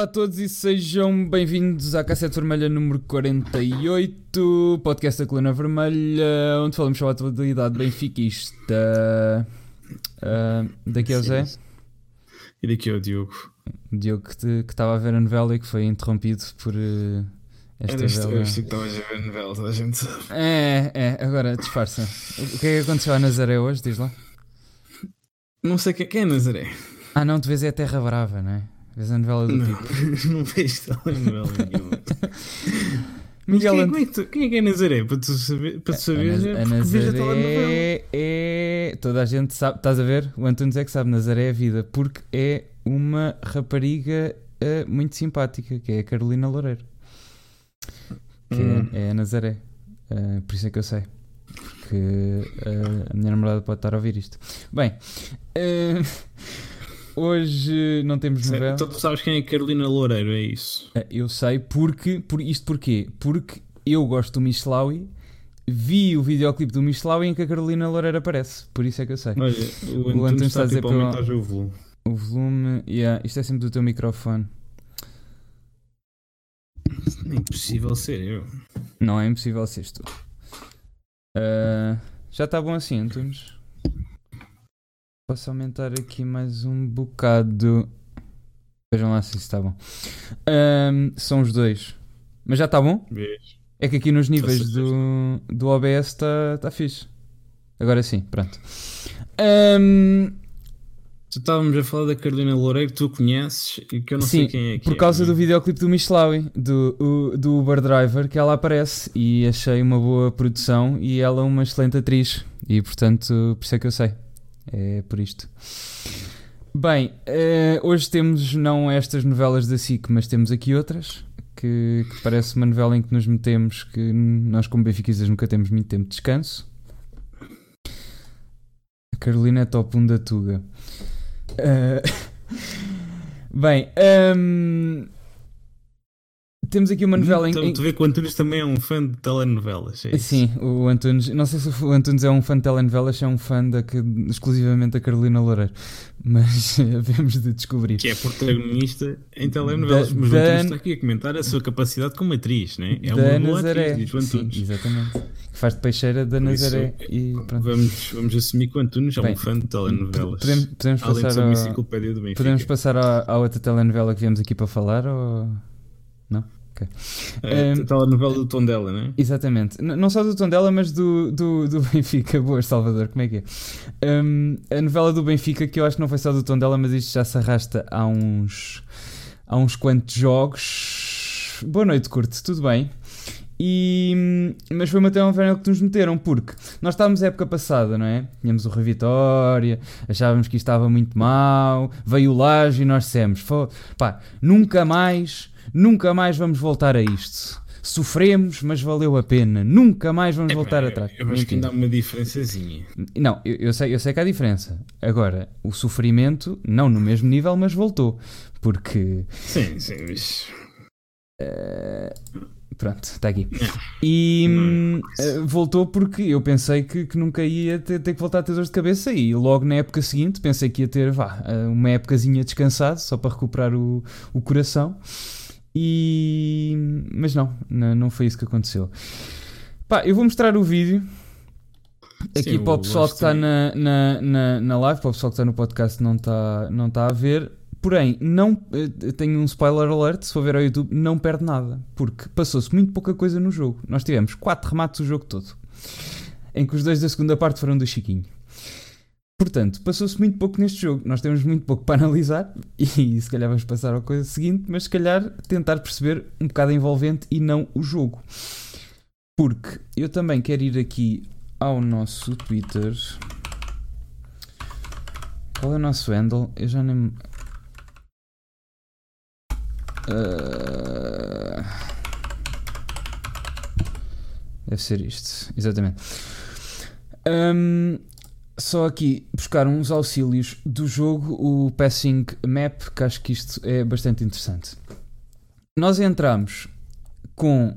Olá a todos e sejam bem-vindos à Cassete Vermelha número 48, podcast da Coluna Vermelha, onde falamos sobre a atualidade benfiquista. Uh, daqui é o Zé. E daqui é o Diogo. Diogo que estava a ver a novela e que foi interrompido por uh, esta novela. isto que estavas a ver a novela, toda a gente sabe. É, é, agora disfarça. O que é que aconteceu à Nazaré hoje? Diz lá. Não sei quem é Nazaré. Ah, não, tu vês é a Terra Brava, não é? Vês a novela do Não, tipo. não vejo novela nenhuma. Miguel quem, Ant- como é que tu- quem é que é Nazaré? Para tu, saber, para tu A, saberes, Naz- é a a telenovela. Nazaré é. Toda a gente sabe. Estás a ver? O Antunes é que sabe. Nazaré é a vida. Porque é uma rapariga eh, muito simpática, que é a Carolina Loureiro. Que Hum. é, é a Nazaré. Eh, por isso é que eu sei. Porque eh, a minha namorada pode estar a ouvir isto. Bem, hoje não temos novela. Então tu sabes quem é Carolina Loureiro, é isso? Eh, Eu sei porque. Por, isto porquê? Porque eu gosto do Michelawi. Vi o videoclipe do Michelawi em que a Carolina Loureiro aparece. Por isso é que eu sei. Olha, o Antunes Antunes está está a dizer tipo para o volume. O volume. Yeah, isto é sempre do teu microfone. É impossível ser eu. Não é impossível ser tu. Ah, já está bom assim, Antunes? Posso aumentar aqui mais um bocado. Vejam lá se isso está bom. Ahm, são os dois. Mas já está bom? Vês? É que aqui nos níveis do, do OBS está tá fixe. Agora sim, pronto. Tu estávamos a falar da Carolina Loureiro que tu conheces e que eu não Sim, sei quem é que por é, causa não do é? videoclipe do Michelawi, do, do Uber Driver, que ela aparece e achei uma boa produção e ela é uma excelente atriz e portanto por isso é que eu sei. É por isto. Bem, eh, hoje temos não estas novelas da SIC, mas temos aqui outras. Que, que parece uma novela em que nos metemos que nós como benfiquistas nunca temos muito tempo de descanso. A Carolina é top 1 da Tuga. Eh, Bem, hum, temos aqui uma novela em, Então, em- Tu vê que o Antunes também é um fã de telenovelas. É? Sim, o Antunes. Não sei se o Antunes é um fã de telenovelas, se é um fã da, exclusivamente da Carolina Loureiro. Mas havemos de descobrir. Que é protagonista em telenovelas. Da- Mas o da- Antunes está aqui a comentar a sua capacidade como atriz, né? É da uma boa Nazaré. atriz, diz o Sim, Antunes. exatamente. Que faz de peixeira da Por isso, Nazaré. E pronto. Vamos, vamos assumir que o Antunes é Bem, um fã de telenovelas. Podemos, podemos Além de passar ser uma ao- enciclopédia do Benfica. Podemos passar à, à outra telenovela que viemos aqui para falar? Ou... A Ehm, telenovela do Tondela, né? Exatamente. N- não só do tom dela, mas do, do, do Benfica. Boas, Salvador, como é que é? Um, a novela do Benfica, que eu acho que não foi só do tom dela, mas isto já se arrasta há uns, há uns quantos jogos. Boa noite, Curto, tudo bem? E, mas foi uma telenovela que nos meteram, porque nós estávamos a época passada, não é? Tínhamos o Rui Vitória, achávamos que isto estava muito mal, veio o Laje e nós dissemos: "Fo- pá, nunca mais, nunca mais vamos voltar a isto. Sofremos, mas valeu a pena. Nunca mais vamos voltar É, atrás. Eu acho que Mentira. ainda há uma diferençazinha. Não, eu, eu sei, eu sei que há diferença. Agora, o sofrimento, não no mesmo nível, mas voltou. Porque. Sim, sim, mas... eh, pronto, está aqui. E Não, hum, eh, voltou porque eu pensei que, que nunca ia ter, ter que voltar a ter dores de cabeça e logo na época seguinte pensei que ia ter vá, eh, uma épocazinha descansado só para recuperar o, o coração. E. Mas não, não, foi isso que aconteceu. Pá, eu vou mostrar o vídeo aqui Sim, para o pessoal que está na, na, na, na live, para o pessoal que está no podcast não está, não está a ver. Porém, não eh, tenho um spoiler alert, se for ver ao YouTube, não perde nada, porque passou-se muito pouca coisa no jogo. Nós tivemos 4 remates o jogo todo, em que os dois da segunda parte foram do Chiquinho. Portanto, passou-se muito pouco neste jogo. Nós temos muito pouco para analisar e se calhar vamos passar à coisa seguinte, mas se calhar tentar perceber um bocado envolvente e não o jogo. Porque eu também quero ir aqui ao nosso Twitter. Qual é o nosso handle? Eu já nem. Ah, Deve ser isto, exatamente. Ahm, só aqui buscar uns auxílios do jogo, o Passing Map, que acho que isto é bastante interessante. Nós entramos com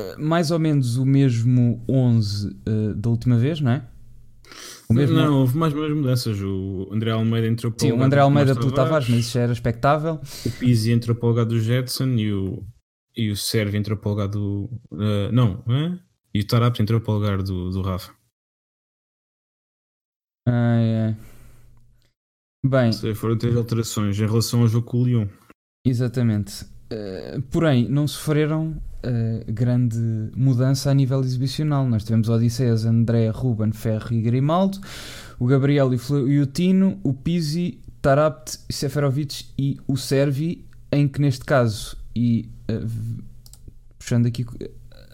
eh, mais ou menos o mesmo 11 eh, da última vez, não é? O mesmo- Não, houve mais umas mudanças. O André Almeida entrou para Sim, o André Almeida pelo Tavares, mas isso já era expectável. O Pizzi entrou para o lugar do Jetson e o, e o Sérvio entrou para o lugar do. eh, não, hã? e o Tarapto entrou para o lugar do, do Rafa. Ai, ai. Bem, seja, Foram três alterações em relação ao jogo com o Lyon. exatamente. Eh, porém, não sofreram eh, grande mudança a nível exibicional. Nós tivemos Odisseias, André, Ruben, Ferro e Grimaldo, o Gabriel e, o Tino, o Pizzi, Tarapt, Seferovic e o Servi, em que neste caso, e v- puxando aqui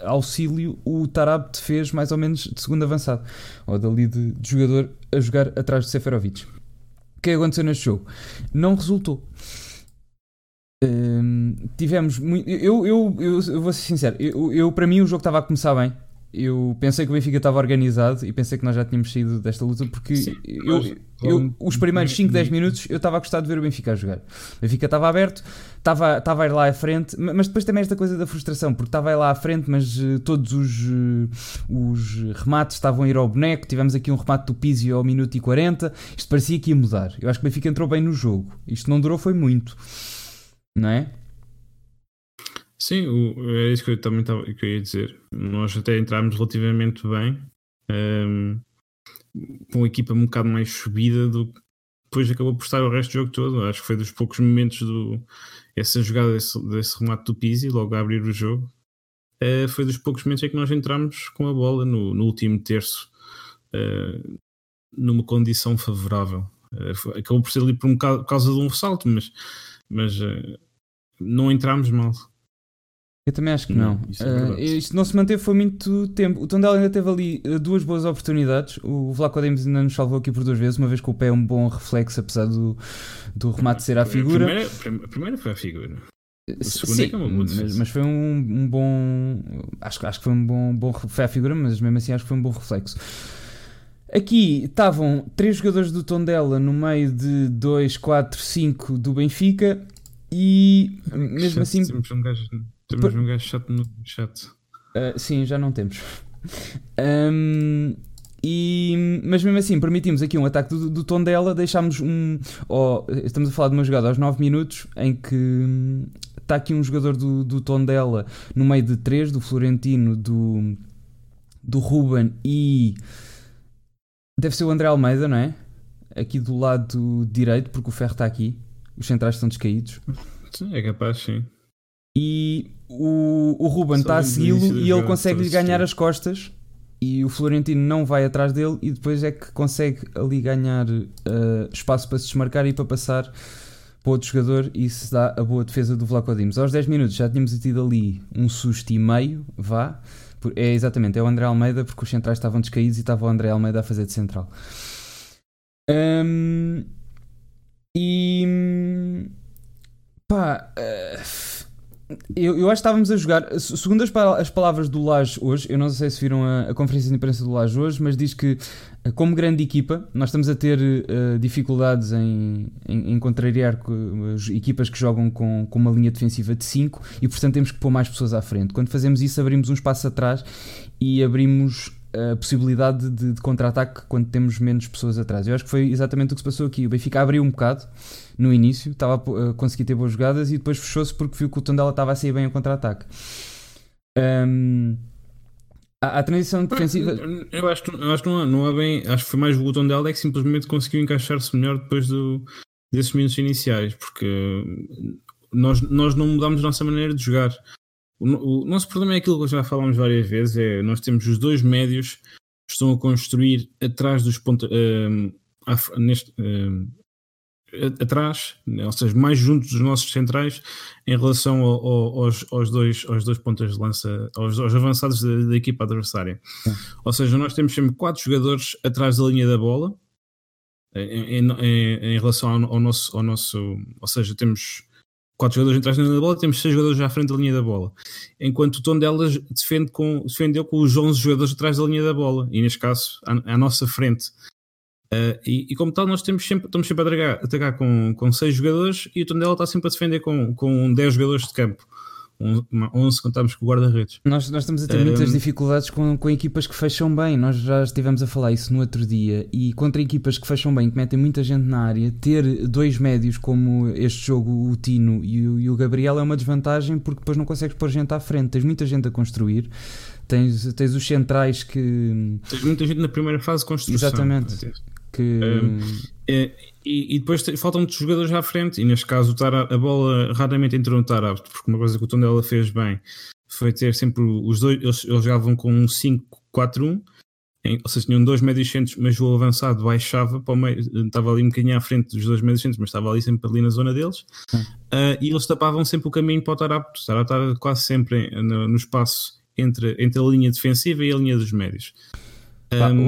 auxílio, o Tarabt fez mais ou menos de segundo avançado, ou dali de, de jogador a jogar atrás de Seferovic. O que é aconteceu neste jogo? Não resultou. Hum, tivemos muito. Eu, eu, eu, eu vou ser sincero, eu, eu, para mim o jogo estava a começar bem. Eu pensei que o Benfica estava organizado e pensei que nós já tínhamos saído desta luta porque Sim, eu, eu- os primeiros 5, 10 Sim. minutos eu estava a gostar de ver o Benfica a jogar. O Benfica estava aberto, estava, estava a ir lá à frente, ma- mas depois também esta coisa da frustração, porque estava a ir lá à frente, mas eh, todos os, eh, os remates estavam a ir ao boneco. Tivemos aqui um remate do Pizzi ao minuto e 40. Isto parecia que ia mudar. Eu acho que o Benfica entrou bem no jogo. Isto não durou, foi muito, não é? Sim, o, é isso que eu também estava, que eu ia dizer. Nós até entramos relativamente bem, ehm, com a equipa um bocado mais subida do que depois acabou por estar o resto do jogo todo. Acho que foi dos poucos momentos do essa jogada desse, desse remate do Pizzi, logo a abrir o jogo. eh, foi dos poucos momentos em que nós entramos com a bola no, no último terço, eh, numa condição favorável. Foi- acabou por ser ali por, um por causa de um salto, mas, mas não entramos mal. Eu também acho que Não, não. isso é verdade. isto não se manteve foi muito tempo. O Tondela ainda teve ali eh, duas boas oportunidades. O Vlaco Dimos ainda nos salvou aqui por duas vezes, uma vez com o pé é um bom reflexo, apesar do, do remate ser à A figura. primeira, a primeira foi a figura. Sim, é que é mas, mas foi um, um bom. Acho, que- acho que foi um bom, bom. Foi à figura, mas mesmo assim acho que foi um bom reflexo. Aqui estavam três jogadores do Tondela no meio de 2, 4, 5 do Benfica e mesmo assim um gajo, temos um gajo chato no chat. Uh, sim, já não temos. Um, e, mas mesmo assim, permitimos aqui um ataque do, do Tondela, deixámos um. ó, estamos a falar de uma jogada aos 9 minutos em que hum, está aqui um jogador do, do Tondela no meio de três, do Florentino, do, do Ruben e. Deve ser o André Almeida, não é? Aqui do lado direito, porque o ferro está aqui. Os centrais estão descaídos. Sim, é capaz, sim. E o, o Ruben está a segui-lo e ele consegue-lhe ganhar as costas. E o Florentino não vai atrás dele e depois é que consegue ali ganhar eh, espaço para se desmarcar e para passar para outro jogador e se dá a boa defesa do Vlaco Dimos. Aos 10 minutos já tínhamos tido ali um susto e meio, vá. Por- É exatamente, é o André Almeida porque os centrais estavam descaídos e estava o André Almeida a fazer de central. Hum, e pá, eh, eu, eu acho que estávamos a jogar. se- Segundo as, as palavras do Lage hoje, eu não sei se viram a, a conferência de imprensa do Lage hoje, mas diz que, eh, como grande equipa, nós estamos a ter eh, dificuldades em, em, em contrariar co- as equipas que jogam com, com uma linha defensiva de 5 e, portanto, temos que pôr mais pessoas à frente. Quando fazemos isso, abrimos um espaço atrás e abrimos a possibilidade de, de contra-ataque quando temos menos pessoas atrás. Eu acho que foi exatamente o que se passou aqui. O Benfica abriu um bocado no início, estava a a conseguir ter boas jogadas e depois fechou-se porque viu que o Tondela estava a sair bem a contra-ataque. Hum, a, a transição defensiva. Eu acho, que- eu acho que não há, não há bem. Acho que foi mais o botão dela é que simplesmente conseguiu encaixar-se melhor depois do, desses minutos iniciais, porque nós, nós não mudámos a nossa maneira de jogar. O, o nosso problema é aquilo que já falámos várias vezes: é nós temos os dois médios que estão a construir atrás dos pontos. neste, hum, atrás, né, ou seja, mais junto dos nossos centrais em relação ao- ao- aos, aos dois, aos dois pontas de lança, aos, aos avançados da, da equipa adversária. Ou seja, nós temos sempre quatro jogadores atrás da linha da bola em, em- em- em relação ao, ao nosso, ao nosso. Ou seja, temos quatro jogadores atrás da linha da bola, temos seis jogadores à frente da linha da bola. Enquanto o tom delas defende com, defendeu com os 11 jogadores atrás da linha da bola, e neste caso à, à nossa frente. Uh, e, e como tal, nós temos sempre, estamos sempre a atacar, atacar com, com seis jogadores e o Tondela está sempre a defender com, com 10 jogadores de campo. 11 contamos com o guarda-redes. Nós, nós estamos a ter um, muitas dificuldades com, com equipas que fecham bem. Nós já estivemos a falar isso no outro dia. E contra equipas que fecham bem, que metem muita gente na área, ter dois médios como este jogo, o Tino e o, e o Gabriel, é uma desvantagem porque depois não consegues pôr gente à frente. Tens muita gente a construir. Tens, tens os centrais que. Tens muita gente na primeira fase de construção. Exatamente. Que... Um, é, e, e, depois faltam muitos jogadores à frente, e neste caso a bola raramente entrou no Tarab, porque uma coisa que o Tondela fez bem foi ter sempre os dois, eles, eles jogavam com um 5-4-1, ou seja, tinham dois médios centros, mas o avançado baixava para o meio, estava ali um bocadinho à frente dos dois médios centros, mas estava ali sempre ali na zona deles, uh, e eles tapavam sempre o caminho para o Tarab. O Tarab estava quase sempre no, no espaço entre, entre a linha defensiva e a linha dos médios.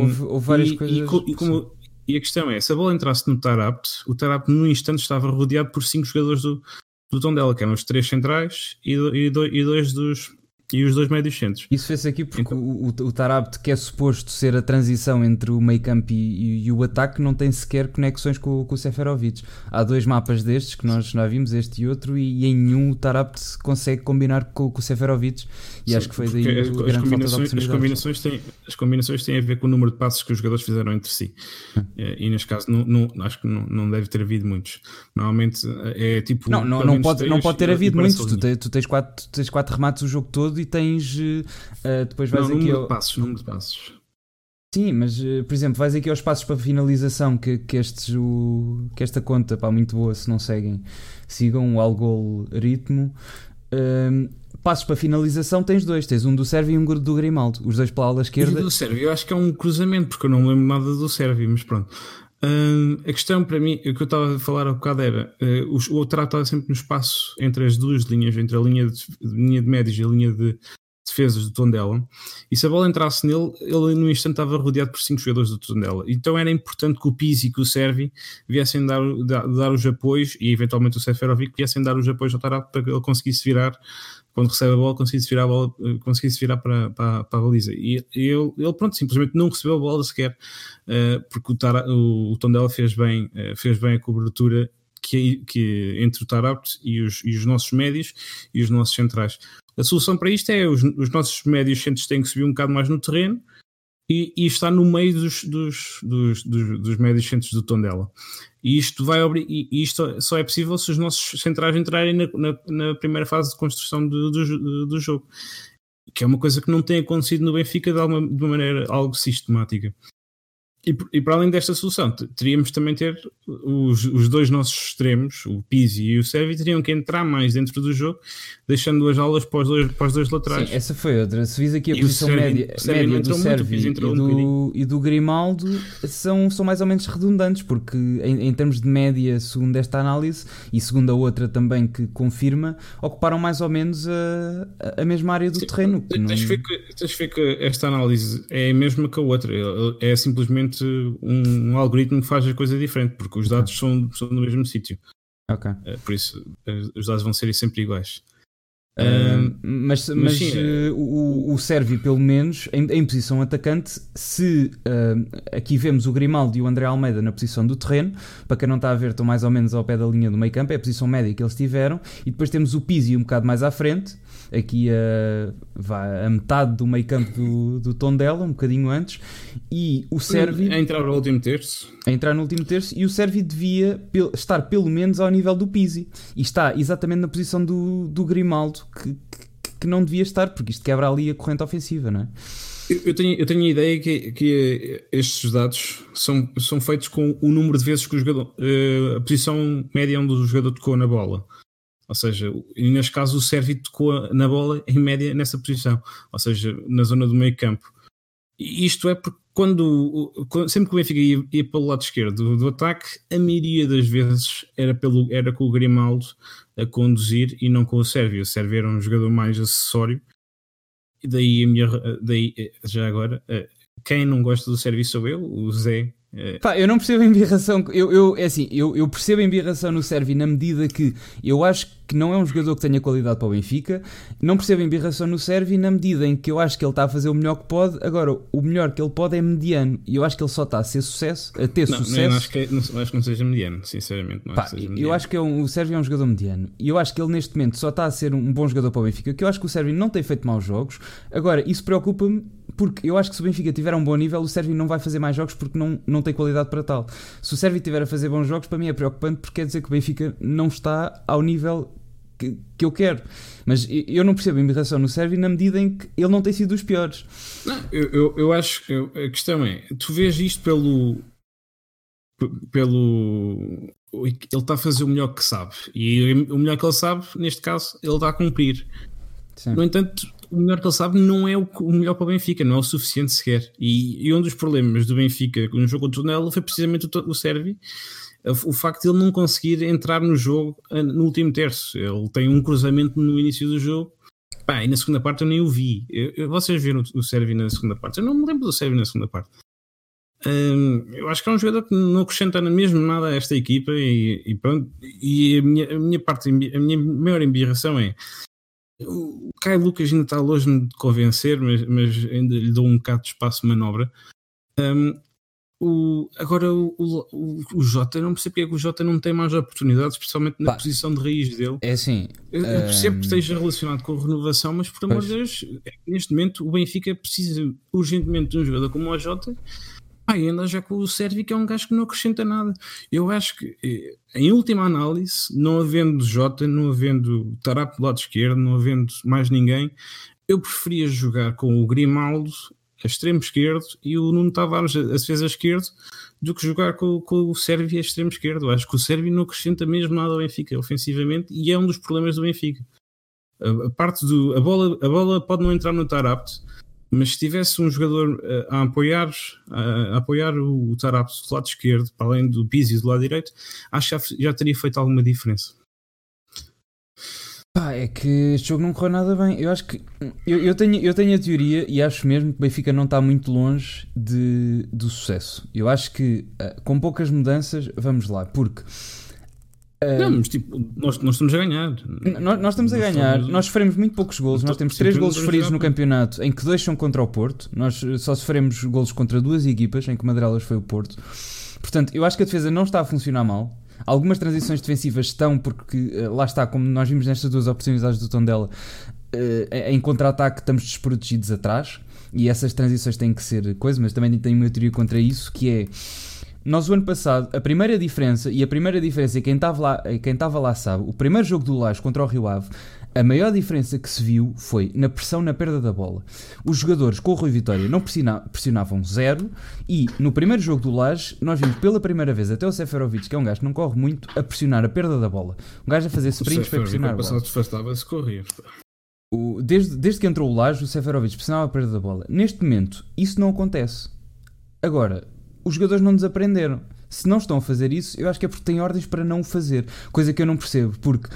Houve, houve, várias coisas. E, e como, e a questão é: se a bola entrasse no Tarapt, o Tarapt no instante estava rodeado por cinco jogadores do, do Tondela, que eram os três centrais e, e, e dois dos, e os dois médios centros. Isso fez aqui porque então, o, o Tarabt, que é suposto ser a transição entre o meio campo e, e, o ataque, não tem sequer conexões com, com o Seferovic. Há dois mapas destes que nós já vimos, este e outro, e, e em nenhum o Tarabt consegue combinar com, com o Seferovic. E Sim, acho que foi daí a, grande combinações, as combinações, têm, as combinações têm a ver com o número de passos que os jogadores fizeram entre si. Hum. E, neste caso, não, não, acho que não, não deve ter havido muitos. Normalmente é tipo. Não, não, não, pode, não pode ter havido muitos. Tu, te, tu, tens quatro, tu tens quatro remates o jogo todo e tens. Uh, depois vais não, aqui. Número ao... de passos, número de passos. Sim, mas uh, por exemplo, vais aqui aos passos para finalização que, que, estes, o, que esta conta, pá, muito boa, se não seguem, sigam o Algol Ritmo. Uh, passos para finalização tens dois, tens um do Sérvio e um do Grimaldo, os dois pela ala esquerda. E do Sérvio, eu acho que é um cruzamento, porque eu não lembro nada do Sérvio, mas pronto. Uh, a questão para mim, o que eu estava a falar há bocado era uh, o, o estava sempre no espaço entre as duas linhas, entre a linha de, linha de médios e a linha de defesas do Tondela, e se a bola entrasse nele, ele no instante estava rodeado por cinco jogadores do Tondela. Então era importante que o Pizzi e que o Servi viessem dar, dar, dar os apoios, e eventualmente o Seferovic viessem dar os apoios ao Tarap para que ele conseguisse virar quando recebe a bola, conseguisse virar, a bola, conseguisse virar para, para, para a baliza. E ele, ele, pronto, simplesmente não recebeu a bola sequer, uh, porque o, Tara, o, o Tondela fez bem, uh, fez bem a cobertura que, que entre o Tarapt e os, e os nossos médios e os nossos centrais. A solução para isto é os, os nossos médios centros têm que subir um bocado mais no terreno e, e está no meio dos, dos, dos, dos, dos médios centros do Tondela. E isto, vai, e isto só é possível se os nossos centrais entrarem na, na, na primeira fase de construção do, do, do, jogo, que é uma coisa que não tem acontecido no Benfica de, alguma, de uma maneira algo sistemática. E, e, para além desta solução, teríamos também ter os, os dois nossos extremos, o Pizzi e o Servi, teriam que entrar mais dentro do jogo, deixando as aulas para os dois, para os dois laterais. Sim, essa foi outra. Se vis aqui a e posição Servi, média, média do Servi e, do, um e do Grimaldo, são, são mais ou menos redundantes, porque em, em, termos de média, segundo esta análise, e segundo a outra também que confirma, ocuparam mais ou menos a, a mesma área do Sim, terreno. Tens, não... ver que, tens ver que esta análise é a mesma que a outra. É, é simplesmente um, um, algoritmo que faz a coisa diferente, porque os dados são, são no mesmo sítio. Ok. Uh, por isso, uh, os dados vão ser sempre iguais. Uh, mas, mas, mas sim, o, o Servi, pelo menos, em, em posição atacante, se aqui vemos o Grimaldo e o André Almeida na posição do terreno, para quem não está a ver, estão mais ou menos ao pé da linha do meio campo, é a posição média que eles tiveram, e depois temos o Pizzi um bocado mais à frente, aqui a, vá, a metade do meio campo do, do Tondela, um bocadinho antes, e o Servi... A entrar no último terço. A entrar no último terço, e o Servi devia pel, estar pelo menos ao nível do Pizzi, e está exatamente na posição do, do Grimaldo, que, que, que não devia estar, porque isto quebra ali a corrente ofensiva, não é? Eu tenho, eu tenho a ideia que, que estes dados são, são feitos com o número de vezes que o jogador, eh, a posição média onde o jogador tocou na bola. Ou seja, neste caso o Sérvio tocou na bola em média nessa posição, ou seja, na zona do meio campo. E isto é porque quando, sempre que o Benfica ia, ia pelo lado esquerdo do, do, ataque, a maioria das vezes era, pelo, era com o Grimaldo a conduzir e não com o Sérvio. O Sérvio era um jogador mais acessório. E daí a minha. Daí, já agora, quem não gosta do Sérvio sou eu, o Zé É... Pá, eu não percebo a embirração. Eu, eu, é assim, eu, eu percebo a embirração no Servi na medida que eu acho que não é um jogador que tenha qualidade para o Benfica. Não percebo a embirração no Servi na medida em que eu acho que ele está a fazer o melhor que pode. Agora, o melhor que ele pode é mediano. E eu acho que ele só está a ser sucesso, a ter não, sucesso. Não, acho, que, não, acho que não seja mediano, sinceramente. Não Pá, acho que seja eu mediano. acho que é um, o Sérvio é um jogador mediano. E eu acho que ele neste momento só está a ser um bom jogador para o Benfica. Que eu acho que o Sérvio não tem feito maus jogos. Agora, isso preocupa-me porque eu acho que se o Benfica tiver um bom nível, o Sérvio não vai fazer mais jogos porque não, não tem qualidade para tal. Se o Sérvio tiver a fazer bons jogos, para mim é preocupante porque quer dizer que o Benfica não está ao nível que, que eu quero. Mas eu não percebo a embirração no Sérvio na medida em que ele não tem sido dos piores. Não, eu, eu, eu acho que a questão é: tu vês isto pelo. pelo. Ele está a fazer o melhor que sabe. E o melhor que ele sabe, neste caso, ele está a cumprir. Sim. No entanto, o melhor que ele sabe não é o, o melhor para o Benfica, não é o suficiente sequer. E, e um dos problemas do Benfica no jogo contra o foi precisamente o, o Sérvio. O facto de ele não conseguir entrar no jogo eh, no último terço. Ele tem um cruzamento no início do jogo. Pá, e na segunda parte eu nem o vi. Eu, eu, vocês viram o, o Sérvio na segunda parte? Eu não me lembro do Sérvio na segunda parte. Hum, eu acho que é um jogador que não acrescenta mesmo nada a esta equipa e, e pronto. E a minha, a minha parte, a minha maior embirração é o Caio Lucas ainda está longe de convencer, mas, mas ainda lhe dou um bocado de espaço de manobra. Um, o, agora o, o, o Jota, não percebo porque é que o Jota não tem mais oportunidades, especialmente na Pá, posição de raiz dele. É assim. Eu, eu percebo hum, que esteja relacionado com a renovação, mas por amor de Deus, neste momento o Benfica precisa urgentemente de um jogador como o Jota. Ainda já com o Sérvio, que é um gajo que não acrescenta nada. Eu acho que, eh, em última análise, não havendo Jota, não havendo Tarap do lado esquerdo, não havendo mais ninguém, eu preferia jogar com o Grimaldo a extremo esquerdo e o Nuno Tavares a defesa esquerdo do que jogar com, com o Sérvio a extremo esquerdo. Acho que o Sérvio não acrescenta mesmo nada ao Benfica ofensivamente e é um dos problemas do Benfica. A parte do. A bola, a bola pode não entrar no Tarap, mas se tivesse um jogador uh, a apoiar, a apoiar o, o Tarap do lado esquerdo, para além do Pizzi do lado direito, acho que já, teria feito alguma diferença. Pá, é que este jogo não correu nada bem. Eu acho que. Eu, eu, tenho, eu tenho a teoria e acho mesmo que o Benfica não está muito longe de, do sucesso. Eu acho que uh, com poucas mudanças, vamos lá, porque. Não, mas tipo, nós, nós estamos a ganhar. Nós, nós estamos a nós ganhar. Estamos... Nós sofremos muito poucos golos. Nós temos três golos sofridos no campeonato, em que dois são contra o Porto. Nós só sofremos golos contra duas equipas, em que uma delas foi o Porto. Portanto, eu acho que a defesa não está a funcionar mal. Algumas transições defensivas estão, porque uh, lá está, como nós vimos nestas duas oportunidades do Tondela, uh, em contra-ataque estamos desprotegidos atrás e essas transições têm que ser coisa, mas também tenho uma teoria contra isso, que é nós o ano passado, a primeira diferença, e a primeira diferença, quem estava lá, quem estava lá sabe, o primeiro jogo do Lage contra o Rio Ave, a maior diferença que se viu foi na pressão na perda da bola. Os jogadores com o Rui Vitória não pressionavam zero e no primeiro jogo do Laje nós vimos pela primeira vez até o Seferovic, que é um gajo que não corre muito, a pressionar a perda da bola. Um gajo a fazer sprints para pressionar a bola. passado afastava-se corria. O, desde, desde que entrou o Laje, o Seferovic pressionava a perda da bola. Neste momento, isso não acontece. Agora, os jogadores não desaprenderam. Se não estão a fazer isso, eu acho que é porque têm ordens para não o fazer. Coisa que eu não percebo, porque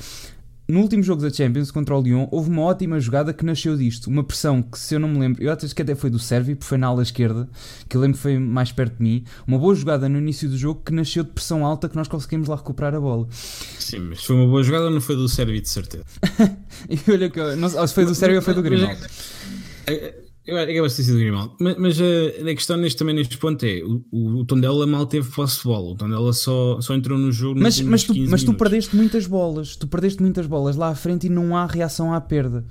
no último jogo da Champions contra o Lyon, houve uma ótima jogada que nasceu disto. Uma pressão que, se eu não me lembro, eu acho que até foi do Sérvio, porque foi na ala esquerda, que eu lembro que foi mais perto de mim. Uma boa jogada no início do jogo que nasceu de pressão alta que nós conseguimos lá recuperar a bola. Sim, mas foi uma boa jogada ou não foi do Sérvio, de certeza? e olha que, não, se foi do Sérvio ou foi do Grimaldo. Eu acho que vai ter sido Grimaldo. Mas, mas a, a, questão neste, também neste ponto é: o, o, o Tondela mal teve posse de bola. O Tondela só, só entrou no jogo. Mas, mas, tu, mas tu perdeste muitas bolas. Tu perdeste muitas bolas lá à frente e não há reação à perda.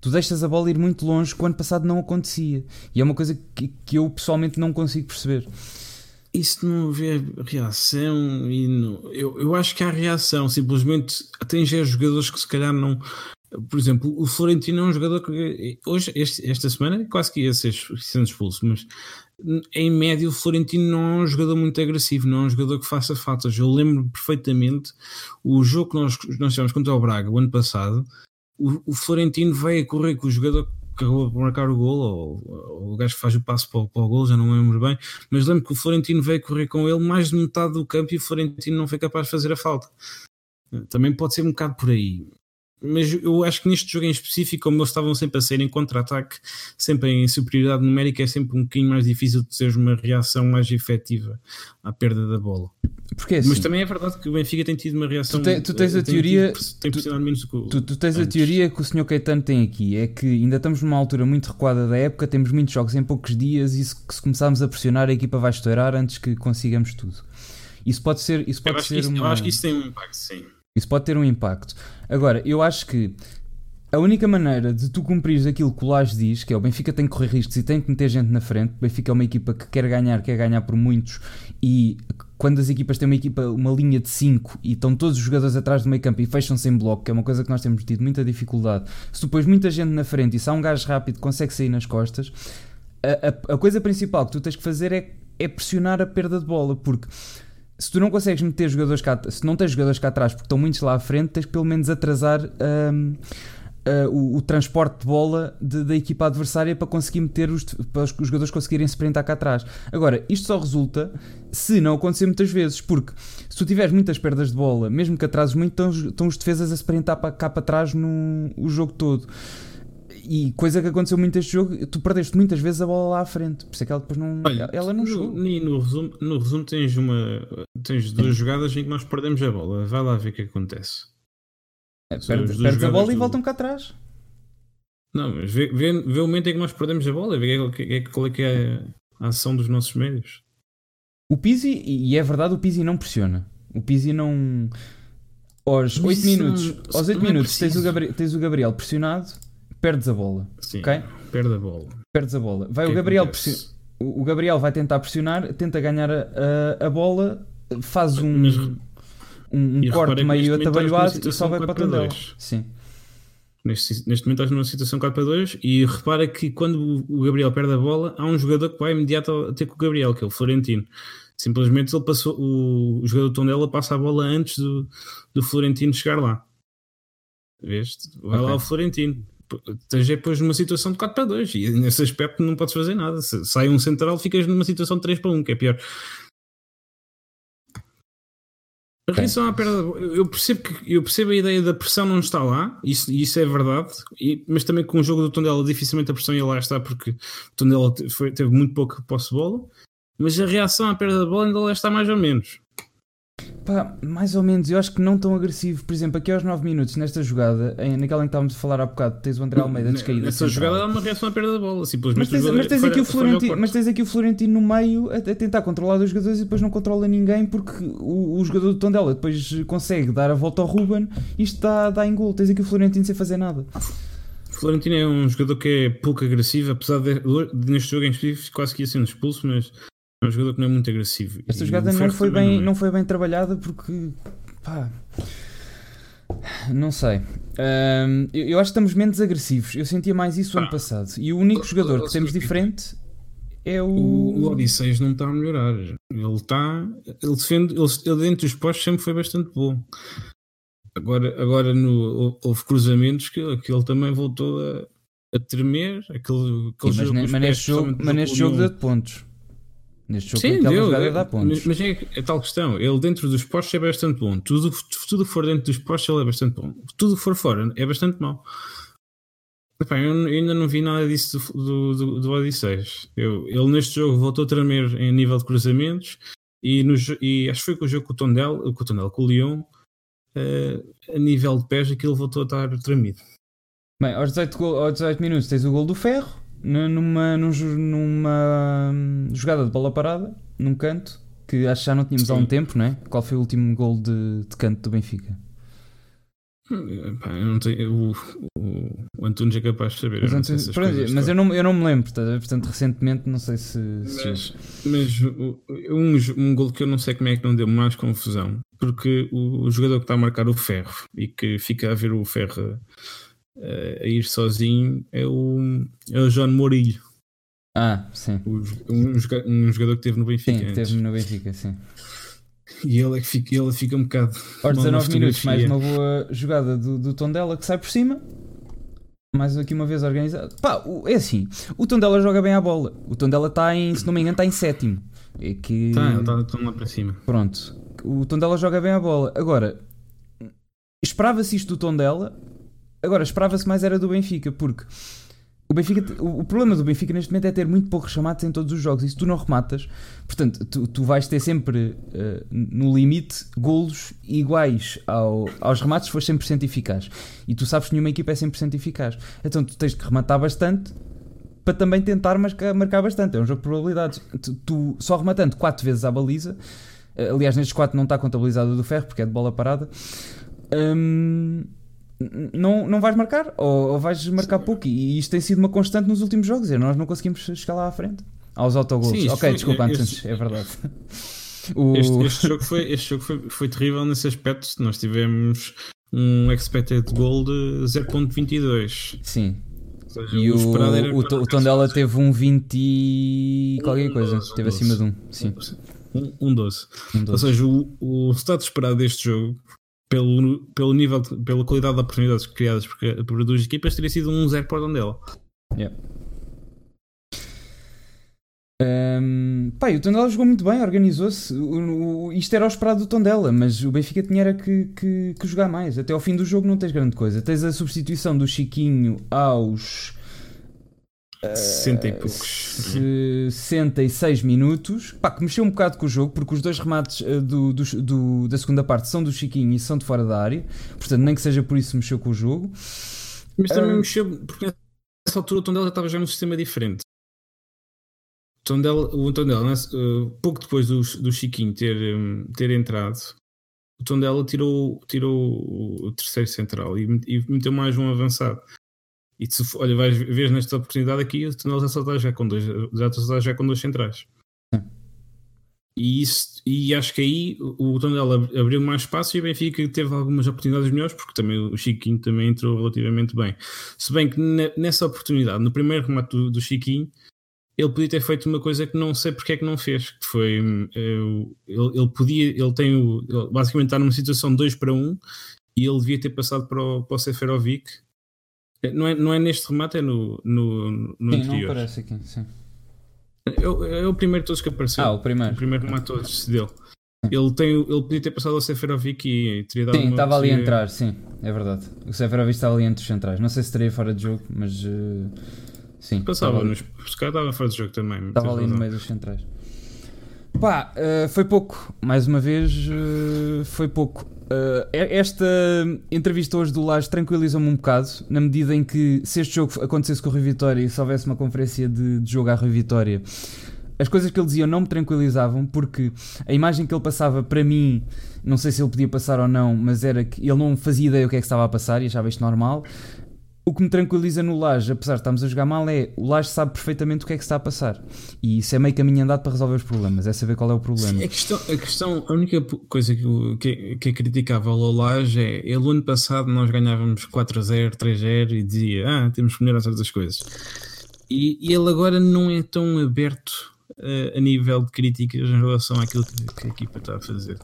Tu deixas a bola ir muito longe que o ano passado não acontecia. E é uma coisa que, que eu pessoalmente não consigo perceber. Isso não haver reação e não, eu, eu acho que há reação, simplesmente atingir jogadores que se calhar não, por exemplo, o Florentino é um jogador que hoje, este, esta semana, quase que ia ser sendo expulso, mas em média o Florentino não é um jogador muito agressivo, não é um jogador que faça faltas. Eu lembro perfeitamente o jogo que nós, nós tivemos contra o Braga o ano passado, o, o Florentino veio a correr com o jogador que acabou por marcar o gol, ou, ou, o gajo que faz o passo para, para o gol, já não lembro bem, mas lembro que o Florentino veio correr com ele mais de metade do campo e o Florentino não foi capaz de fazer a falta. Também pode ser um bocado por aí mas eu acho que neste jogo em específico, como eles estavam sempre a sair em contra-ataque, sempre em superioridade numérica, é sempre um bocadinho mais difícil de ter uma reação mais efetiva à perda da bola. Porque é assim, Mas também é verdade que o Benfica tem tido uma reação. Tu te- tu tens a tem teoria- tido- tem pressionado menos que o- Tu, tu tens a antes. teoria que o Sr. Caetano tem aqui, é que ainda estamos numa altura muito recuada da época, temos muitos jogos em poucos dias e se, se começarmos a pressionar a equipa vai estourar antes que consigamos tudo. Isso pode ser, isso Eu pode acho, que ser isso, eu uma- acho que isso tem um impacto, sim. Isso pode ter um impacto. Agora, eu acho que a única maneira de tu cumprires aquilo que o Lage diz, que é o Benfica tem que correr riscos e tem que meter gente na frente, o Benfica é uma equipa que quer ganhar, quer ganhar por muitos, e quando as equipas têm uma equipa, uma linha de 5 e estão todos os jogadores atrás do meio campo e fecham-se em bloco, que é uma coisa que nós temos tido muita dificuldade, se tu pões muita gente na frente e se há um gajo rápido consegue sair nas costas, a, a- a coisa principal que tu tens que fazer é, é pressionar a perda de bola, porque se tu não consegues meter jogadores cá, se não tens jogadores cá atrás porque estão muitos lá à frente, tens pelo menos atrasar hum, ah, o, o transporte de bola de- da equipa adversária para conseguir meter os, para os, jogadores conseguirem se sprintar cá atrás. Agora, isto só resulta se não acontecer muitas vezes, porque se tu tiveres muitas perdas de bola, mesmo que atrases muito, estão, estão os defesas a sprintar para cá para trás no o jogo todo. E coisa que aconteceu muito este jogo, tu perdeste muitas vezes a bola lá à frente, por isso é que ela depois não, Olha, ela não no, chegou. e no resumo, no resumo tens uma tens duas jogadas em que nós perdemos a bola. Vai lá ver o que acontece. É, perde- perdes a bola jogadas e do- voltam cá atrás. Não, mas vê, vê, vê o momento em que nós perdemos a bola, vê qual é, qual é que é a ação dos nossos médios. O Pizzi, e é verdade, o Pizzi não pressiona. O Pizzi não. Aos Mas 8 isso minutos, aos 8 não é minutos tens, o. Gabriel, tens o Gabriel pressionado, perdes a bola. Sim, Ok? perde a bola. Perdes a bola. Vai O é Gabriel pressi- o Gabriel vai tentar pressionar, tenta ganhar a, a, bola, faz um, Mas- um, um corte meio atabalhoado e só vai para a 4 a tondela. 2. Sim. Neste, neste momento estás numa situação 4 para 2 e repara que quando o Gabriel perde a bola, há um jogador que vai imediato ter com o Gabriel, que é o Florentino. Simplesmente ele passou, o, o jogador do Tondela passa a bola antes do, do Florentino chegar lá. Veste? Vai Ok. lá o Florentino. P- Estás depois numa situação de 4 para 2 e nesse aspecto não podes fazer nada. Se sai um central, ficas numa situação de 3 para 1, que é pior. A reação à perda, eu percebo, que, eu percebo a ideia da pressão não está lá, isso, isso é verdade, e- mas também com o jogo do Tondela dificilmente a pressão ia lá estar porque o Tondela teve muito pouco posse de bola, mas a reação à perda da bola ainda lá está mais ou menos. Pá, mais ou menos, eu acho que não tão agressivo. Por exemplo, aqui aos 9 minutos, nesta jogada, em- naquela em que estávamos a falar há bocado, tens o André Almeida descaído. Nessa jogada há uma reação à perda da bola, simplesmente Mas tens, mas, aqui o Florentino, corte. mas tens aqui o Florentino no meio a, a tentar controlar dois jogadores e depois não controla ninguém porque o, o jogador do Tondela depois consegue dar a volta ao Ruben e isto dá, dá em gol. Tens aqui o Florentino sem fazer nada. Florentino é um jogador que é pouco agressivo, apesar de, de neste jogo em específico quase que ia sendo expulso, mas é um jogador que não é muito agressivo. Esta jogada não foi, bem, é. não foi bem trabalhada porque. pá. Não sei. Ahm, eu, eu acho que estamos menos agressivos. Eu sentia mais isso Pá. ano passado. E o único jogador que temos diferente é o. O, o Odisseus não está a melhorar. Ele está. Ele defende. Ele, ele dentro dos postos sempre foi bastante bom. Agora, agora no, houve cruzamentos que, que ele também voltou a, a tremer. Aquele, aquele Sim, mas, jogo mas neste jogo, mas neste jogo dá pontos. Neste jogo, Sim, deu, jogada dá pontos. mas, é, é tal questão. Ele dentro dos postos é bastante bom. Tudo tudo for dentro dos postos ele é bastante bom. Tudo que for fora é bastante mau. Epá, eu eu ainda não vi nada disso do, do, do, Odisseus. Eu, ele neste jogo voltou a tremer em nível de cruzamentos e, no, e acho que foi com o jogo com o Tondela, com o, Tondela, com o Lyon, eh, a nível de pés aquilo voltou a estar tremido. Bem, aos 18, gol- aos 18 minutos tens o gol do Ferro, numa, num numa hum, jogada de bola parada, num canto, que acho que já não tínhamos há um Sim. tempo, não é? Qual foi o último gol de, de canto do Benfica? Hum, eu não tenho, o, o, o Antunes é capaz de saber. Mas, eu essas pronto, mas eu, não, eu não me lembro, tá portanto, recentemente não sei se. se Mas, mas um, um gol que eu não sei como é que não deu mais confusão, porque o, o jogador que está a marcar o ferro e que fica a ver o ferro eh, a ir sozinho é o, é o João Mourinho, Ah, sim. o um, um jogador que teve no Benfica. Sim, antes. teve no Benfica, sim. E ele é que fica, ele fica um bocado. Aos mal na 19 minutos, mais uma boa jogada do, do Tondela que sai por cima. Mais aqui uma vez organizado. Pá, é assim. O Tondela joga bem à bola. O Tondela está em, se não me engano, está em sétimo. É que. Tá, está tão lá para cima. Pronto. O Tondela joga bem à bola. Agora, esperava-se isto do Tondela Agora, esperava-se mais era do Benfica, porque o, Benfica, o, problema do Benfica neste momento é ter muito poucos remates em todos os jogos. E se tu não rematas, portanto, tu, tu vais ter sempre, uh, no limite, golos iguais ao, aos remates se for 100% eficaz. E tu sabes que nenhuma equipa é 100% eficaz. Então tu tens que rematar bastante para também tentar marcar, bastante. É um jogo de probabilidades. Tu, tu só rematando 4 vezes à baliza, uh, aliás, nestes 4 não está contabilizado do ferro porque é de bola parada. Um, não, não vais marcar ou, ou vais marcar Sim. pouco. E isto tem sido uma constante nos últimos jogos. E nós não conseguimos chegar lá à frente aos autogols. ok, foi, desculpa, este, antes, é verdade. O... Este, este, jogo, foi, este jogo foi, foi terrível nesse aspecto. Nós tivemos um expected goal de 0.22. Sim. Seja, e o, o, o, o Tondela teve um 20 e qualquer um coisa. 12, teve um acima de um. Sim. Um, um 12. Um 12. Ou seja, o, o resultado esperado deste jogo pelo, pelo nível, de, pela qualidade de oportunidades criadas por, por duas equipas, teria sido um zero para o Tondela. Yeah. Um, o Tondela jogou muito bem, organizou-se. Isto era o esperado do Tondela, mas o Benfica tinha era que, que, que, jogar mais. Até ao fim do jogo não tens grande coisa. Tens a substituição do Chiquinho aos 60 e poucos. 66 minutos. Pá, que mexeu um bocado com o jogo, porque os dois remates uh, do, do, do, da segunda parte são do Chiquinho e são de fora da área. Portanto, nem que seja por isso mexeu com o jogo. Mas também uh, mexeu, porque nessa altura o Tondela já estava já num sistema diferente. O Tondela, o Tondela uh, pouco depois do, do Chiquinho ter, um, ter entrado, o Tondela tirou, tirou o terceiro central e, e meteu mais um avançado. E se, olha, vais ver nesta oportunidade aqui, o Tondela já está já com dois, já está já com dois centrais. E, isso, e acho que aí o Tondela abriu mais espaço e o Benfica teve algumas oportunidades melhores, porque também o Chiquinho também entrou relativamente bem. Se bem que nessa oportunidade, no primeiro remate do, do Chiquinho, ele podia ter feito uma coisa que não sei porque é que não fez, que foi eh, ele, ele podia, ele tem o, ele basicamente está numa situação 2 para 1 um, e ele devia ter passado para o, para o Seferovic não é, não é neste remate, é no, no, no sim, anterior. Não aparece aqui, sim. É, é, o primeiro de todos que apareceu. Ah, o primeiro. O primeiro remate todos dele. Ele, tem, ele podia ter passado ao Seferovic e teria dado Sim, estava ali a entrar, sim, é verdade. O Seferovic estava ali entre os centrais. Não sei se estaria fora de jogo, mas uh, sim. Passava, nos, se calhar estava fora de jogo também. Estava ali no meio dos centrais. Pá, uh, foi pouco. Mais uma vez, uh, foi pouco. Uh, esta entrevista hoje do Lage tranquilizou-me um bocado, na medida em que, se este jogo acontecesse com o Rui Vitória e se houvesse uma conferência de, de jogo à Rui Vitória, as coisas que ele dizia não me tranquilizavam, porque a imagem que ele passava para mim, não sei se ele podia passar ou não, mas era que ele não fazia ideia o que é que estava a passar e achava isto normal. O que me tranquiliza no Laje, apesar de estarmos a jogar mal, é o Laje sabe perfeitamente o que é que está a passar. E isso é meio caminho andado para resolver os problemas, é saber qual é o problema. Sim, a, questão, a questão, a única coisa que, que, que é criticável ao Laje é ele ano passado nós ganhávamos 4-0, 3-0 e dizia, ah, temos que melhorar certas coisas. E, e, ele agora não é tão aberto uh, a nível de críticas em relação àquilo que, que a equipa está a fazer.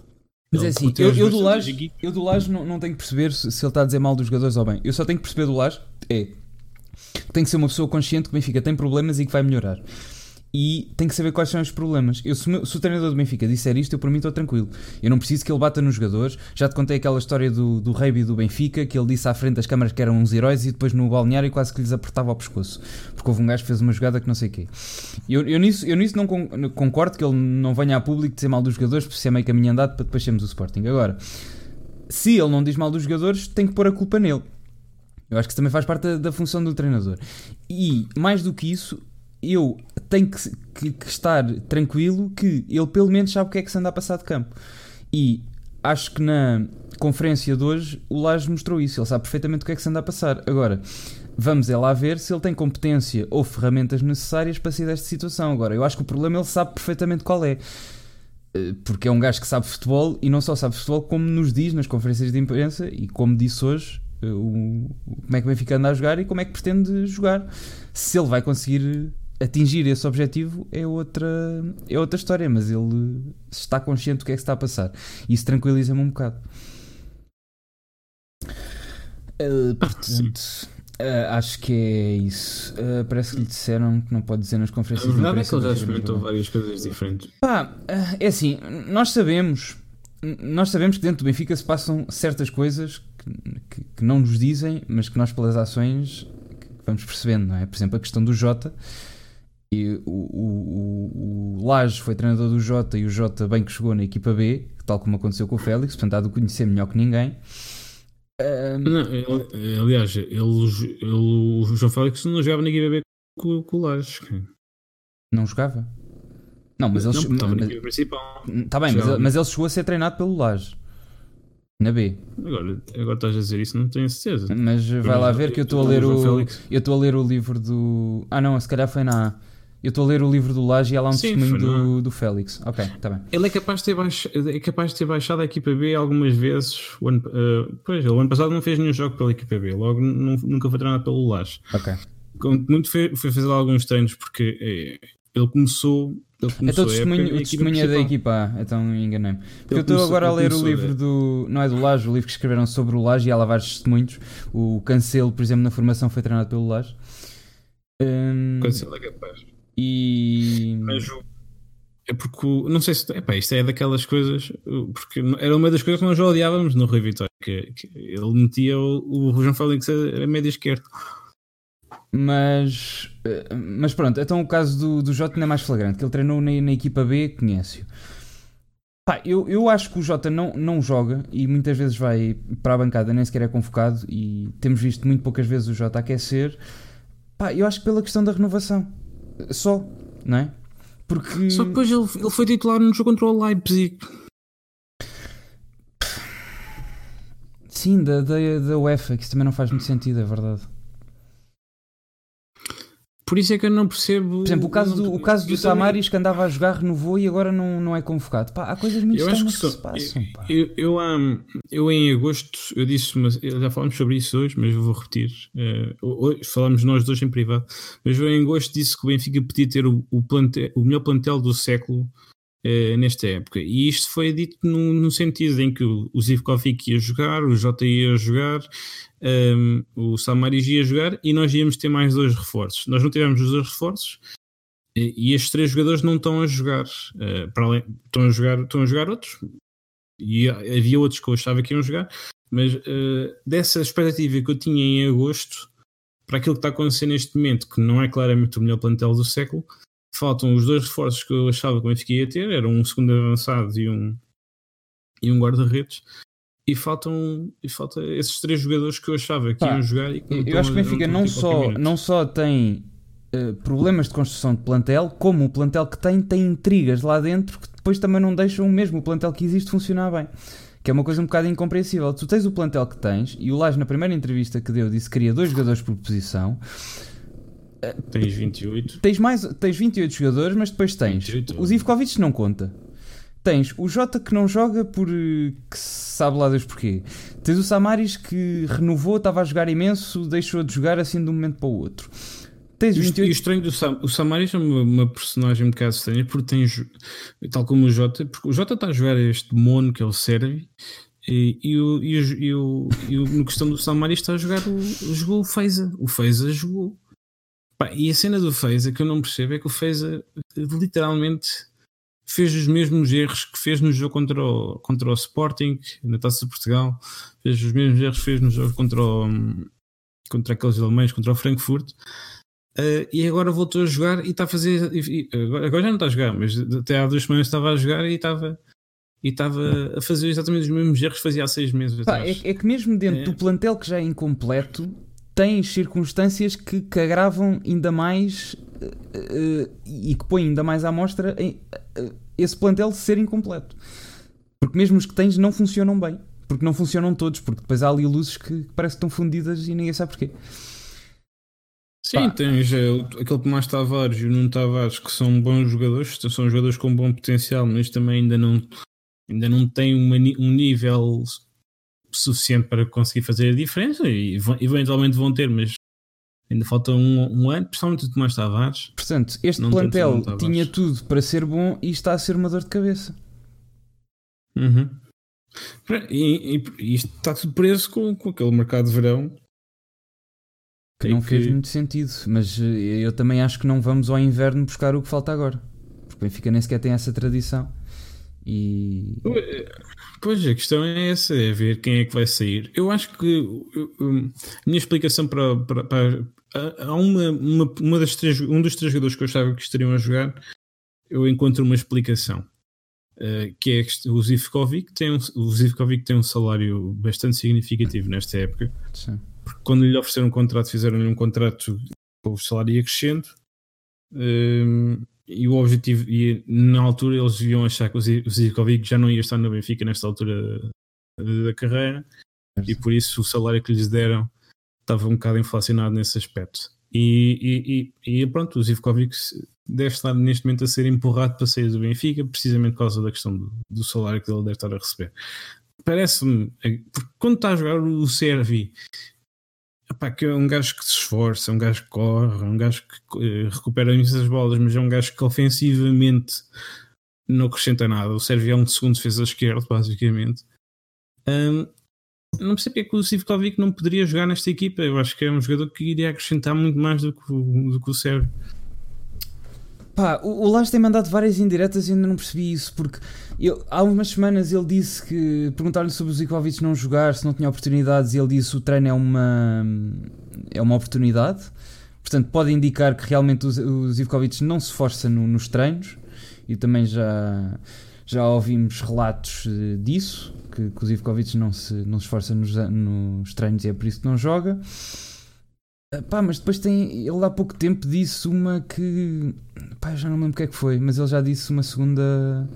Mas é assim, eu, eu, do Laje, eu do Laje não, não tenho que perceber se, se, ele está a dizer mal dos jogadores ou bem. Eu só tenho que perceber do Laje é tem que ser uma pessoa consciente que o Benfica tem problemas e que vai melhorar e tem que saber quais são os problemas. Eu, se, o, treinador do Benfica disser isto, eu por mim estou tranquilo. Eu não preciso que ele bata nos jogadores. Já te contei aquela história do, do Rei e do Benfica, que ele disse à frente das câmaras que eram uns heróis e depois no balneário quase que lhes apertava ao pescoço. Porque houve um gajo que fez uma jogada que não sei o quê. Eu, eu, nisso, eu nisso não concordo que ele não venha a público dizer mal dos jogadores, porque se é meio caminho andado para depois sermos o Sporting. Agora, se ele não diz mal dos jogadores, tem que pôr a culpa nele. Eu acho que também faz parte da, da função do treinador. E, mais do que isso, eu tenho que, que, que, estar tranquilo que ele pelo menos sabe o que é que se anda a passar de campo. E acho que na conferência de hoje o Laje mostrou isso, ele sabe perfeitamente o que é que se anda a passar. Agora, vamos é lá ver se ele tem competência ou ferramentas necessárias para sair desta situação. Agora, eu acho que o problema ele sabe perfeitamente qual é. Eh, porque é um gajo que sabe futebol e não só sabe futebol, como nos diz nas conferências de imprensa e como disse hoje, eh, o, como é que o Benfica anda a jogar e como é que pretende jogar. Se ele vai conseguir atingir esse objetivo é outra, é outra história, mas ele está consciente do que é que está a passar. E isso tranquiliza-me um bocado. Uh, portanto, uh, acho que é isso. Uh, parece que lhe disseram que não pode dizer nas conferências de imprensa. A verdade é que ele já experimentou várias coisas diferentes. Pá, é assim, nós sabemos nós sabemos que dentro do Benfica se passam certas coisas que, que, que não nos dizem, mas que nós, pelas ações, vamos percebendo, não é? Por exemplo, a questão do Jota. E o, o, o, o Laje foi treinador do Jota e o Jota bem que chegou na equipa B, tal como aconteceu com o Félix, portanto há de conhecer melhor que ninguém. Um... Não, ele, aliás, ele, ele, o João Félix não jogava na equipa B com, com o Laje. Não jogava? Não, mas ele não, estava na equipa principal. Está bem, mas ele, mas ele chegou a ser treinado pelo Laje. Na B. Agora, agora estás a dizer isso, não tenho certeza. Mas vai lá ver que eu estou a ler o. Eu estou a ler o livro do. Ah não, se calhar foi na A. Eu estou a ler o livro do Laje e há lá um Sim, testemunho do, do Félix. Ok, está bem. Ele é capaz, de ter baix... é capaz de ter baixado a equipa B algumas vezes. O ano... Uh, pois, ele o ano passado não fez nenhum jogo pela equipa B, logo não, nunca foi treinado pelo Laje. Ok. Muito foi, foi fazer alguns treinos porque é, ele começou então o testemunho, o testemunho é da equipa A, então enganei-me. Porque eu estou agora a ler o livro do. Não é do Laje, o livro que escreveram sobre o Laje e há lá vários testemunhos. O Cancelo, por exemplo, na formação foi treinado pelo Laje. Um, Cancelo é capaz. E. Mas é porque, não sei se. Epá, isto é daquelas coisas. Porque era uma das coisas que nós já odiávamos no Rui Vitória. Que, que ele metia o, o João Félix a, a média esquerda. Mas, eh, mas pronto, então o caso do, do Jota não é mais flagrante, que ele treinou na, na equipa B, conhece-o. Pá, eu, eu acho que o Jota não, não joga e muitas vezes vai para a bancada, nem sequer é convocado e temos visto muito poucas vezes o Jota aquecer. Pá, eu acho que pela questão da renovação. Só, não é? Porque... Só que depois ele, ele foi titular no jogo contra o Leipzig. Sim, da, da, da UEFA, que isso também não faz muito sentido, é verdade. Por isso é que eu não percebo. Por exemplo, o caso do, o caso do Samaris que andava a jogar, renovou e agora não, não é convocado. Pá, há coisas muito eu estranhas que, que, se passam. Pá. Eu, eu, um, eu, em agosto, eu disse, mas já falamos sobre isso hoje, mas eu vou repetir. Uh, hoje, falamos nós dois em privado, mas eu em agosto disse que o Benfica podia ter o, o, plantel, o melhor plantel do século uh, nesta época. E isto foi dito no, no sentido em que o, Zivkovic ia jogar, o Jota ia jogar, um, o Samaris ia jogar e nós íamos ter mais dois reforços. Nós não tivemos os dois reforços e, e estes três jogadores não estão a jogar. Uh, para além, estão, a jogar estão a jogar outros e havia outros que eu achava que iam jogar, mas uh, dessa expectativa que eu tinha em agosto para aquilo que está acontecendo neste momento, que não é claramente o melhor plantel do século, faltam os dois reforços que eu achava que o Benfica ia ter, eram um segundo avançado e um, e um guarda-redes, e faltam e falta esses três jogadores que eu achava que Pá, iam jogar e que Eu acho que o Benfica não, só, não só tem uh, problemas de construção de plantel, como o plantel que tem tem intrigas lá dentro que depois também não deixam mesmo o plantel que existe funcionar bem. Que é uma coisa um bocado incompreensível. Tu tens o plantel que tens, e o Lage na primeira entrevista que deu disse que queria dois jogadores por posição. Tens 28. Tens, mais, tens 28 jogadores, mas depois tens. 28. O Zivkovic não conta. Tens o Jota que não joga por que sabe lá Deus porquê. Tens o Samaris que renovou, estava a jogar imenso, deixou de jogar assim de um momento para o outro. Tens 28... E o estranho do Sam, o Samaris é uma, uma, personagem um bocado estranha porque tem, tal como o Jota, porque o Jota está a jogar este mono que ele serve e, e, o, e, o, e, o, e o, no questão do Samaris está a jogar o, jogou o Feiza. O Feiza jogou. Pá, e a cena do Feiza que eu não percebo é que o Feiza literalmente fez os mesmos erros que fez no jogo contra o, contra o Sporting, na Taça de Portugal, fez os mesmos erros que fez no jogo contra, o, contra aqueles alemães, contra o Frankfurt, uh, e agora voltou a jogar e está a fazer. E, agora, agora, já não está a jogar, mas até há duas semanas estava a jogar e estava. E estava a fazer exatamente os mesmos erros que fazia há seis meses Pá, é, é, que mesmo dentro é. do plantel que já é incompleto, tens circunstâncias que, que agravam ainda mais uh, e que põem ainda mais à mostra uh, esse plantel ser incompleto. Porque mesmo os que tens não funcionam bem. Porque não funcionam todos, porque depois há ali luzes que parece que estão fundidas e ninguém sabe porquê. Sim, Pá. tens aquele Tomás Tavares e o Nuno Tavares que são bons jogadores, são jogadores com bom potencial, mas também ainda não, ainda não têm uma, um nível suficiente para conseguir fazer a diferença e eventualmente vão ter, mas ainda falta um, um ano, principalmente o Tomás Tavares. Portanto, este plantel tinha tudo para ser bom e está a ser uma dor de cabeça. Uhum. E, e, e, isto está tudo preso com, com aquele mercado de verão que não fez muito sentido, mas eh, eu também acho que não vamos ao inverno buscar o que falta agora. Porque o Benfica nem sequer tem essa tradição. E... Pois, a questão é essa, é ver quem é que vai sair. Eu acho que a minha explicação para, para, para há uma, uma, uma das três, um dos três jogadores que eu achava que estariam a jogar, eu encontro uma explicação. Uh, que é o Zivkovic tem um, o Zivkovic tem um salário bastante significativo nesta época. Sim. Porque quando lhe ofereceram um contrato, fizeram-lhe um contrato com o salário ia crescendo. Uh, e o objetivo, e na altura eles deviam achar que o Zivkovic já não ia estar no Benfica nesta altura da carreira, e por isso o salário que lhes deram estava um bocado inflacionado nesse aspecto. E, e, e pronto, o Zivkovic deve estar neste momento a ser empurrado para sair do Benfica, precisamente por causa da questão do, do salário que ele deve estar a receber. Parece-me, porque quando está a jogar o Servi Epá, que é um gajo que se esforça, é um gajo que corre, é um gajo que uh, recupera imensas bolas, mas é um gajo que ofensivamente não acrescenta nada. O Sérvio é um segundo defesa esquerdo, basicamente. Um, não percebo porque é que o Sivkovic não poderia jogar nesta equipa. Eu acho que é um jogador que iria acrescentar muito mais do que o, do que o Sérvio. Pá, o, o Lars tem mandado várias indiretas e ainda não percebi isso, porque eu, há umas semanas ele disse que perguntaram-lhe sobre o Zikovic não jogar, se não tinha oportunidades, e ele disse que o treino é uma, é uma oportunidade. Portanto, pode indicar que realmente o, o Zivkovic não se esforça no, nos treinos, e também já, já ouvimos relatos eh, disso, que, que o Zivkovic não se, não se esforça nos, nos treinos e é por isso que não joga. Pá, mas depois tem. Ele há pouco tempo disse uma que. Pá, já não lembro o que é que foi, mas ele já disse uma segunda.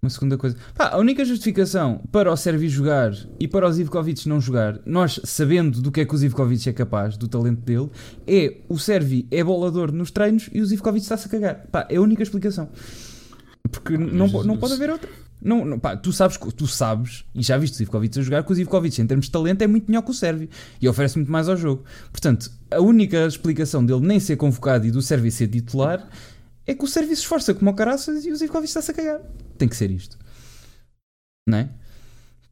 Uma segunda coisa. Pá, a única justificação para o Servi jogar e para o Zivkovic não jogar, nós sabendo do que é que o Zivkovic é capaz, do talento dele, é o Servi é bolador nos treinos e o Zivkovic está-se a cagar. Pá, é a única explicação. Porque não, não pode haver outra. Não, não, pá, tu sabes, tu sabes, e já viste o Zivkovic a jogar, que o Zivkovic, em termos de talento, é muito melhor que o Sérvio e oferece muito mais ao jogo. Portanto, a única explicação dele nem ser convocado e do Sérvio ser titular é que o Sérvio se esforça como o caraças e o Zivkovic está-se a cagar. Tem que ser isto. Não é?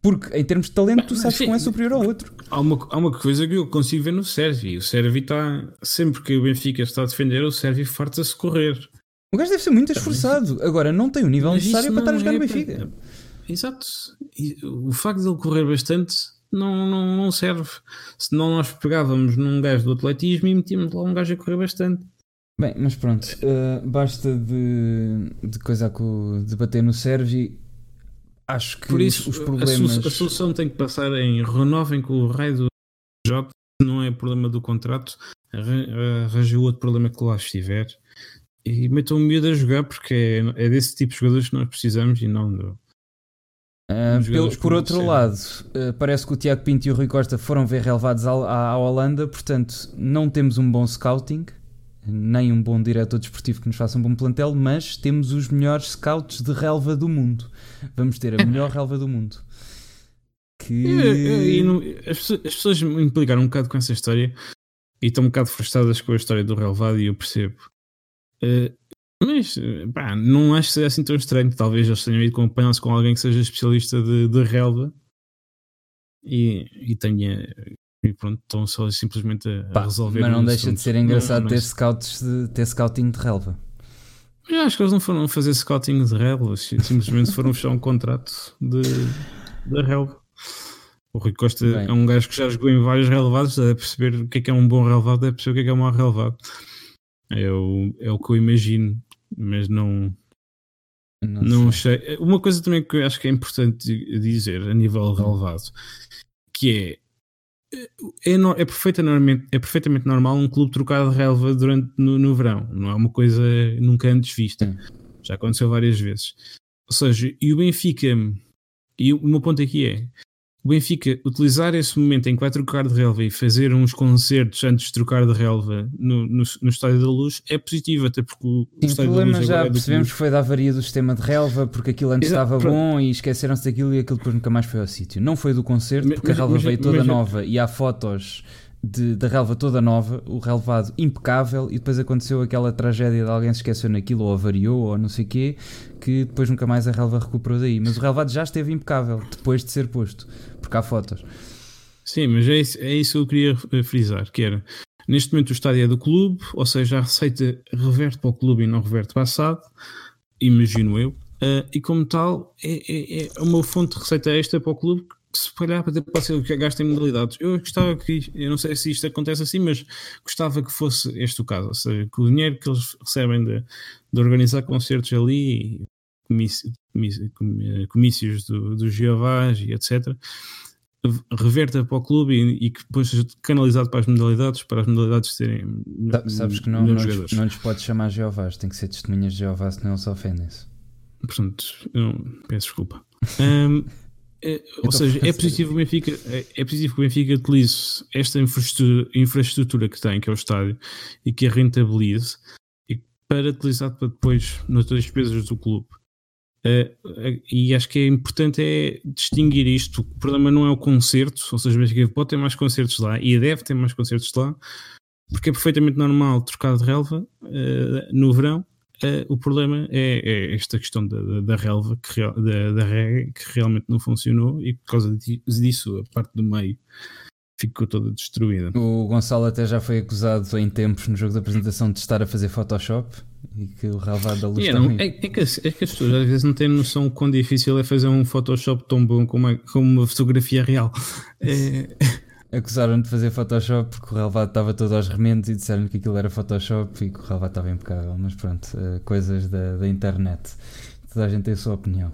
Porque em termos de talento, tu sabes que um é superior ao outro. Há uma, há uma coisa que eu consigo ver no Sérvio. O Sérvio está, sempre que o Benfica está a defender, o Sérvio farta-se correr. O gajo deve ser muito esforçado. Agora, não tem o nível Mas necessário para estar a jogar no é Benfica. Exato. o facto de ele correr bastante não, não, não serve. Senão nós pegávamos num gajo do atletismo e metíamos lá um gajo a correr bastante. Bem, mas pronto, uh, basta de, de coisa de bater no Servi. Acho que Por isso, os, problemas. A, solução tem que passar em renovem com o raio do job, não é problema do contrato, arranja outro problema que lá estiver e metam o miúdo a jogar porque é, é, desse tipo de jogadores que nós precisamos e não do. Uh, pelo, por outro lado, uh, parece que o Tiago Pinto e o Rui Costa foram ver relevados à, à, Holanda, portanto, não temos um bom scouting, nem um bom diretor desportivo que nos faça um bom plantel, mas temos os melhores scouts de relva do mundo. Vamos ter a melhor relva do mundo. Que... Não, as, pessoas, as pessoas me implicaram um bocado com essa história e estão um bocado frustradas com a história do relevado e eu percebo. Eh, mas pá, não acho que seja assim tão estranho. Talvez eles tenham ido acompanhar-se com alguém que seja especialista de, de relva e, e tenha. E pronto, estão só simplesmente a, Pá, resolver. Mas não deixa assunto. de ser engraçado não, ter, scouts de, ter scouting de relva. Eu acho que eles não foram fazer scouting de relva, simplesmente foram fechar um contrato de, de relva. O Rui Costa Bem. é um gajo que já jogou em vários relevados, deve perceber o que é que é um bom relevado, deve perceber o que é que é um mau relevado. É o, é o que eu imagino, mas não. Não, não sei. Uma coisa também que eu acho que é importante dizer a nível hum. relevado, que é é, é, perfeitamente, é perfeitamente normal um clube trocar de relva durante no, no verão. Não é uma coisa nunca antes vista. Hum. Já aconteceu várias vezes. Ou seja, e o Benfica, e o meu ponto aqui é o Benfica utilizar esse momento em que vai trocar de relva e fazer uns concertos antes de trocar de relva no, no, no Estádio da Luz é positivo, até porque o, Sim, Estádio o problema da Luz já é percebemos que foi da avaria do sistema de relva, porque aquilo antes Exato, estava pronto. bom e esqueceram-se daquilo e aquilo depois nunca mais foi ao sítio. Não foi do concerto, porque mas, a relva mas, veio toda mas, nova e há fotos de, da relva toda nova, o relevado impecável, e depois aconteceu aquela tragédia de alguém se esqueceu naquilo, ou avariou, ou não sei o quê, que depois nunca mais a relva recuperou daí. Mas o relevado já esteve impecável, depois de ser posto, porque há fotos. Sim, mas é isso, é isso que eu queria frisar, que era, neste momento o estádio é do clube, ou seja, a receita reverte para o clube e não reverte para a SAD, imagino eu, uh, e como tal é, é, é, uma fonte de receita extra para o clube se calhar pode ser que gaste em modalidades. Eu gostava que, eu não sei se isto acontece assim, mas gostava que fosse este o caso, ou seja, que o dinheiro que eles recebem de, de organizar concertos ali, comícios, comícios do, do Jeovás e etc., reverta para o clube e, e, que depois seja canalizado para as modalidades, para as modalidades serem. Sabes que não, não, lhes, não lhes podes chamar Jeovás, tem que ser testemunhas de Jeová, senão eles ofendem-se. Portanto, eu peço desculpa. Um, é, ou seja, é positivo, o Benfica, é, é positivo que o Benfica utilize esta infraestrutura, infraestrutura que tem, que é o estádio, e que a rentabilize e para utilizar para depois nas despesas do clube. Uh, e acho que é importante é distinguir isto. O problema não é o concerto, ou seja, o Benfica pode ter mais concertos lá e deve ter mais concertos lá, porque é perfeitamente normal trocar de relva uh, no verão. Uh, o problema é, é, esta questão da, da, da relva, que, da, da regra, que realmente não funcionou e por causa disso a parte do meio ficou toda destruída. O Gonçalo até já foi acusado em tempos no jogo de apresentação de estar a fazer Photoshop e que o relevado da luz yeah, não, é, é, que, é, que, as pessoas às vezes não têm noção quão difícil é fazer um Photoshop tão bom como uma, como uma fotografia real. É... Acusaram de fazer Photoshop porque o relevado estava todo aos remendos e disseram que aquilo era Photoshop e que o relevado estava impecável. Mas pronto, uh, coisas da, da internet. Toda a gente tem a sua opinião.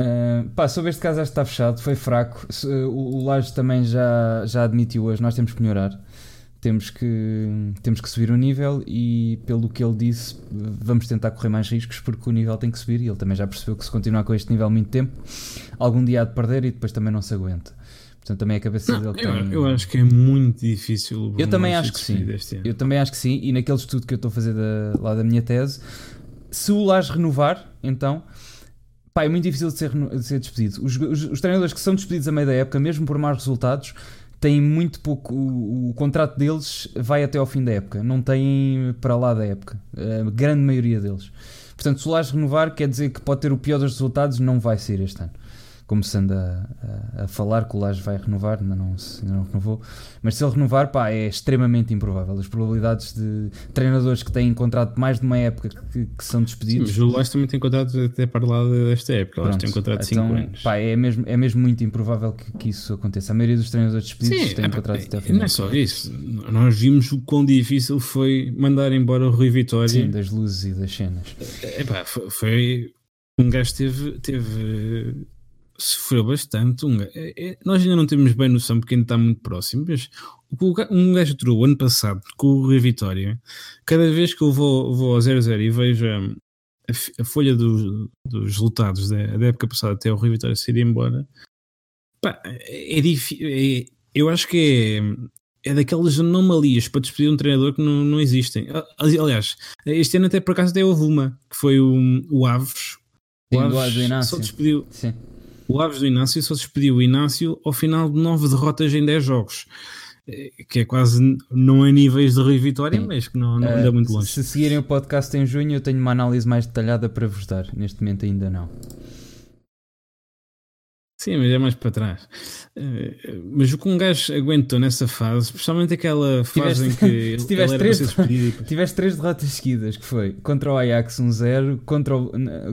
Uh, pá, sobre este caso acho que está fechado, foi fraco. Uh, o, o também já, já admitiu hoje, nós temos que melhorar. Temos que, temos que subir o nível e, pelo que ele disse, vamos tentar correr mais riscos porque o nível tem que subir. E ele também já percebeu que se continuar com este nível muito tempo, algum dia há de perder e depois também não se aguenta. Portanto, também é a cabeça não, dele eu, tem... eu acho que é muito difícil. Eu também acho que sim. Eu também acho que sim. E naquele estudo que eu estou a fazer da, lá da minha tese, se o Lage renovar, então pá, é muito difícil de ser, de ser despedido. Os, os, os, treinadores que são despedidos a meio da época, mesmo por maus resultados, têm muito pouco. O, o, contrato deles vai até ao fim da época, não têm para lá da época. A grande maioria deles. Portanto, se o Lage renovar, quer dizer que pode ter o pior dos resultados, não vai ser este ano como se anda a, a, falar que o Laje vai renovar, ainda não, ainda não renovou, mas se ele renovar, pá, é extremamente improvável. As probabilidades de treinadores que têm contrato mais de uma época que, que são despedidos. Sim, mas o Laje também tem contrato até para lá desta época, Pronto, tem contrato de 5 então, anos. Pá, é, mesmo, é mesmo muito improvável que, que isso aconteça. A maioria dos treinadores despedidos Sim, têm é, contrato até ao final. Não é só isso, nós vimos o quão difícil foi mandar embora o Rui Vitória. Sim, das luzes e das cenas. É, pá, foi, foi um gajo teve, teve sofreu bastante. Um, é, é, nós ainda não temos bem noção porque ainda está muito próximo, mas o, um gajo durou ano passado com o Rui Vitória. Cada vez que eu vou, vou ao 00 e vejo a, a folha do, dos resultados da, da, época passada até o Rui Vitória sair embora, pá, é difícil. É, eu acho que é, é daquelas anomalias para despedir um treinador que não, não existem. Aliás, este ano até por acaso até houve uma, que foi o, o Aves. O Aves só despediu. Sim o Aves do Inácio só despediu o Inácio ao final de nove derrotas em 10 jogos. Eh, que é quase não a níveis de Rui Vitória, Sim. mas que não, não uh, anda muito longe. Se seguirem o podcast em junho, eu tenho uma análise mais detalhada para vos dar. Neste momento, ainda não. Sim, mas é mais para trás. Uh, mas o que um gajo aguentou nessa fase, especialmente aquela fase tiveste, em que se tiveste, três, tiveste três derrotas seguidas, que foi contra o Ajax 1-0, contra o,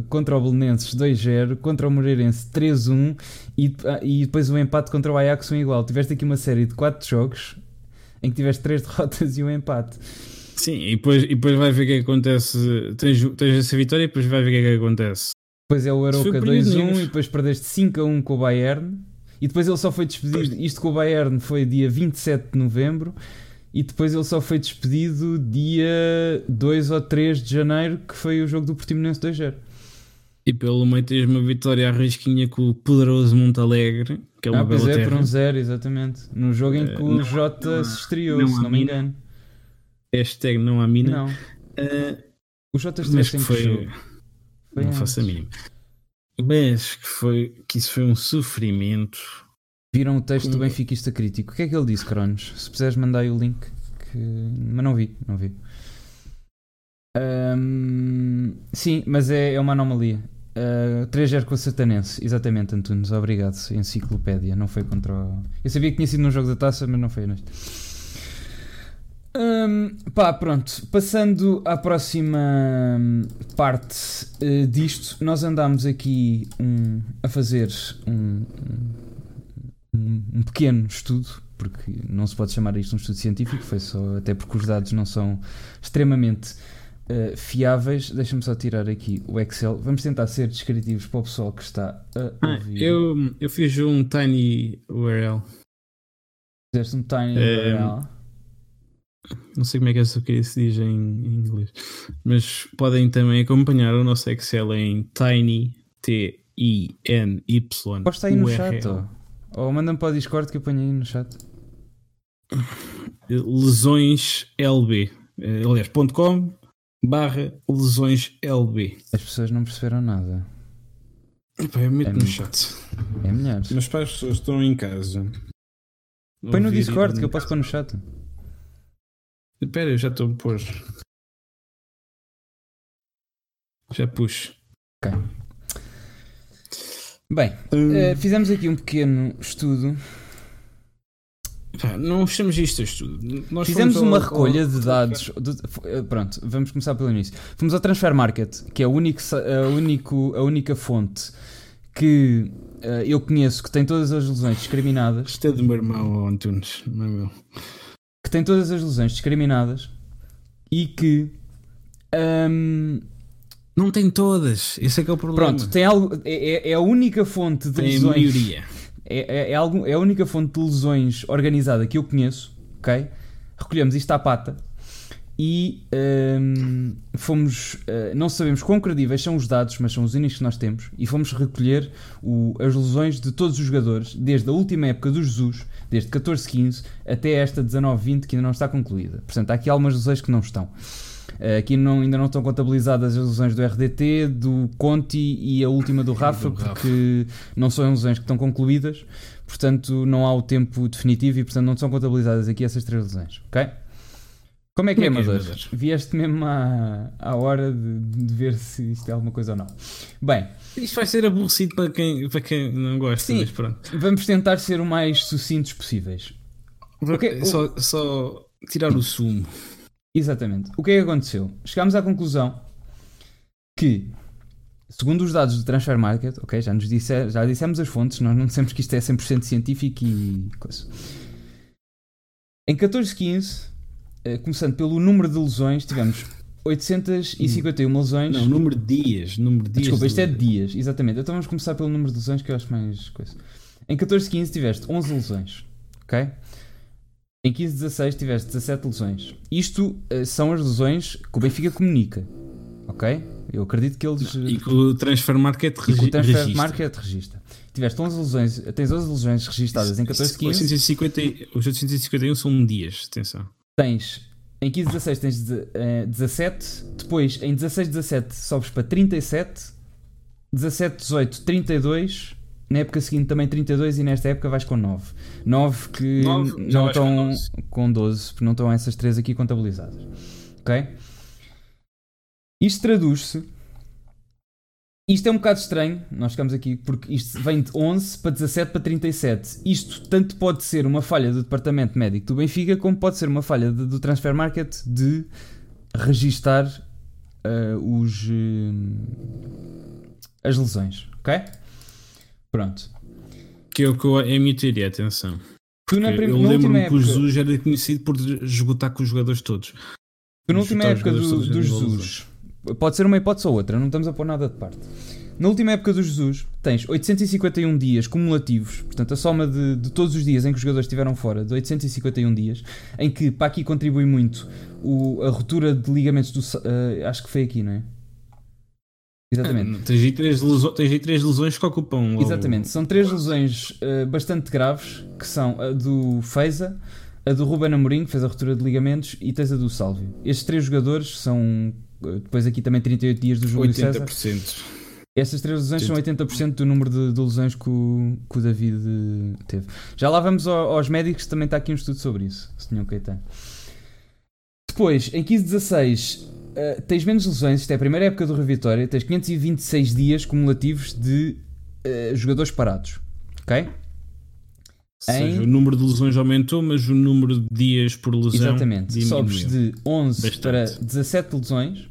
contra o Belenenses 2-0, contra o Moreirense 3-1 e, e depois o um empate contra o Ajax 1 igual. Tiveste aqui uma série de quatro jogos em que tiveste três derrotas e um empate. Sim, e depois, e depois vai ver o que, é que acontece. Tens, tens essa vitória e depois vai ver o que, é que acontece. Depois é o Aroca 2-1 e depois perdeste 5-1 com o Bayern. E depois ele só foi despedido. Pois. Isto com o Bayern foi dia 27 de novembro. E depois ele só foi despedido dia 2 ou 3 de janeiro, que foi o jogo do Portimonense 2-0. E pelo meio tens uma vitória à risquinha com o poderoso Montalegre, que é uma ah, bela é, por um zero, exatamente. No jogo em que uh, o não, Jota não, se estreou, se não me engano. Hashtag não há mina. Não. Uh, o Jota estreou sempre foi... jogo. Foi não faço a mim. Mas que, foi, que isso foi um sofrimento. Viram o texto do Benfiquista Crítico. O que é que ele disse, Cronos? Se puseres mandar aí o link. Que... Mas não vi, não vi. Um, sim, mas é, é uma anomalia. Uh, 3-0 com o Satanense, exatamente, Antunes. Obrigado. Enciclopédia, não foi contra o. Eu sabia que tinha sido num jogo da taça, mas não foi neste. Hum, pá, pronto. Passando à próxima hum, parte uh, disto, nós andámos aqui um, a fazer um, um, um, pequeno estudo, porque não se pode chamar isto um estudo científico, foi só até porque os dados não são extremamente uh, fiáveis. Deixa-me só tirar aqui o Excel. Vamos tentar ser descritivos para o pessoal que está a ah, ouvir. Eu, eu fiz um tiny URL. Fizeste um tiny URL. Não sei como é que essa que se diz em, em, inglês, mas podem também acompanhar o nosso Excel em tiny t i n y. Posta aí no chat, ou, manda-me para o Discord que eu ponho aí no chat. Lesões LB, eh, aliás, ponto .com barra lesões LB. As pessoas não perceberam nada. Epá, eu meto é no chat. É melhor. Mas para as pessoas que estão em casa. Põe no Discord que eu posso pôr no chat. Espera, eu já estou a pôr. Já puxo. Ok. Bem, hum. uh, fizemos aqui um pequeno estudo. não chamamos isto estudo. Nós Fizemos uma ao, recolha ao... de dados. De, eh, pronto, vamos começar pelo início. Fomos ao Transfer Market, que é a, único, a, único, a única fonte que uh, eu conheço que tem todas as lesões discriminadas. Isto é do meu irmão Antunes, não é meu que tem todas as lesões discriminadas e que. Um, não tem todas, esse é que é o problema. Pronto, tem algo, é, é, é a única fonte de tem lesões. A maioria. É, é, é, algo, é a única fonte de lesões organizada que eu conheço, ok? Recolhemos isto à pata e um, fomos. Uh, não sabemos quão credíveis são os dados, mas são os únicos que nós temos. E fomos recolher o, as lesões de todos os jogadores, desde a última época do Jesus, desde 14-15 até esta 19-20, que ainda não está concluída. Portanto, há aqui algumas lesões que não estão. Uh, aqui não, ainda não estão contabilizadas as lesões do RDT, do Conti e a última do Rafa, do porque Rafa. não são lesões que estão concluídas. Portanto, não há o tempo definitivo e, portanto, não são contabilizadas aqui essas três lesões. Ok? Como é que Como é, é, é Vieste mesmo à, à hora de, de, ver se isto é alguma coisa ou não. Bem. Isto vai ser aborrecido para quem, para quem não gosta, sim, mas pronto. Vamos tentar ser o mais sucintos possíveis. Okay, só, só tirar o sumo. Exatamente. O que é que aconteceu? Chegámos à conclusão que, segundo os dados do Transfer Market, ok, já, nos disse, já dissemos as fontes, nós não dissemos que isto é 100% científico e coisa. Em 1415 eh, começando pelo número de lesões, tivemos 851 lesões. Não, número de dias. Número de dias Desculpa, isto é de dias, exatamente. Então vamos começar pelo número de lesões que eu acho mais coisa. Em 14, 15 tiveste 11 lesões, ok? Em 15, 16 tiveste 17 lesões. Isto uh, são as lesões que o Benfica comunica, ok? Eu acredito que eles. E que o Transfer Market registra. E que o Transfer registra. Market registra. Tiveste 11 lesões, tens 11 lesões registadas em 14, 15. 850, os 851 são dias, atenção. Tens em 15, 16 tens de, uh, 17, depois em 16, 17 sobes para 37, 17, 18, 32, na época seguinte também 32 e nesta época vais com 9. 9 que 9, não estão com 12. com 12, porque não estão essas três aqui contabilizadas. Ok? Isto traduz-se isto é um bocado estranho, nós ficamos aqui, porque isto vem de 11 para 17 para 37. Isto tanto pode ser uma falha do departamento médico do Benfica, como pode ser uma falha de, do transfer market de registar uh, os, uh, as lesões, ok? Pronto. Que é o que eu, é a minha teoria, atenção. Tu na eu lembro-me que o Jesus era conhecido por esgotar com os jogadores todos. Tu na última época do, do Jesus Pode ser uma hipótese ou outra, não estamos a pôr nada de parte. Na última época do Jesus, tens 851 dias cumulativos, portanto, a soma de, de, todos os dias em que os jogadores estiveram fora, de 851 dias, em que para aqui contribui muito o, a ruptura de ligamentos do. Uh, acho que foi aqui, não é? Exatamente. Ah, tens aí três lesões, tens aí três lesões que ocupam. Exatamente, são três lesões uh, bastante graves, que são a do Feiza, a do Ruben Amorim, que fez a ruptura de ligamentos, e tens a do Sálvio. Estes três jogadores são depois aqui também 38 dias do Júlio 80%. César. Essas três lesões são 80% do número de, de lesões que o, que o, David eh, teve. Já lá vamos ao, aos médicos, também está aqui um estudo sobre isso, Senhor Caetano. Depois, em 15-16, uh, tens menos lesões, isto é a primeira época do Rio Vitória, tens 526 dias cumulativos de uh, jogadores parados. Ok? Ou seja, o número de lesões aumentou, mas o número de dias por lesão Exatamente. diminuiu. Sobes de 11 Bastante. para 17 lesões,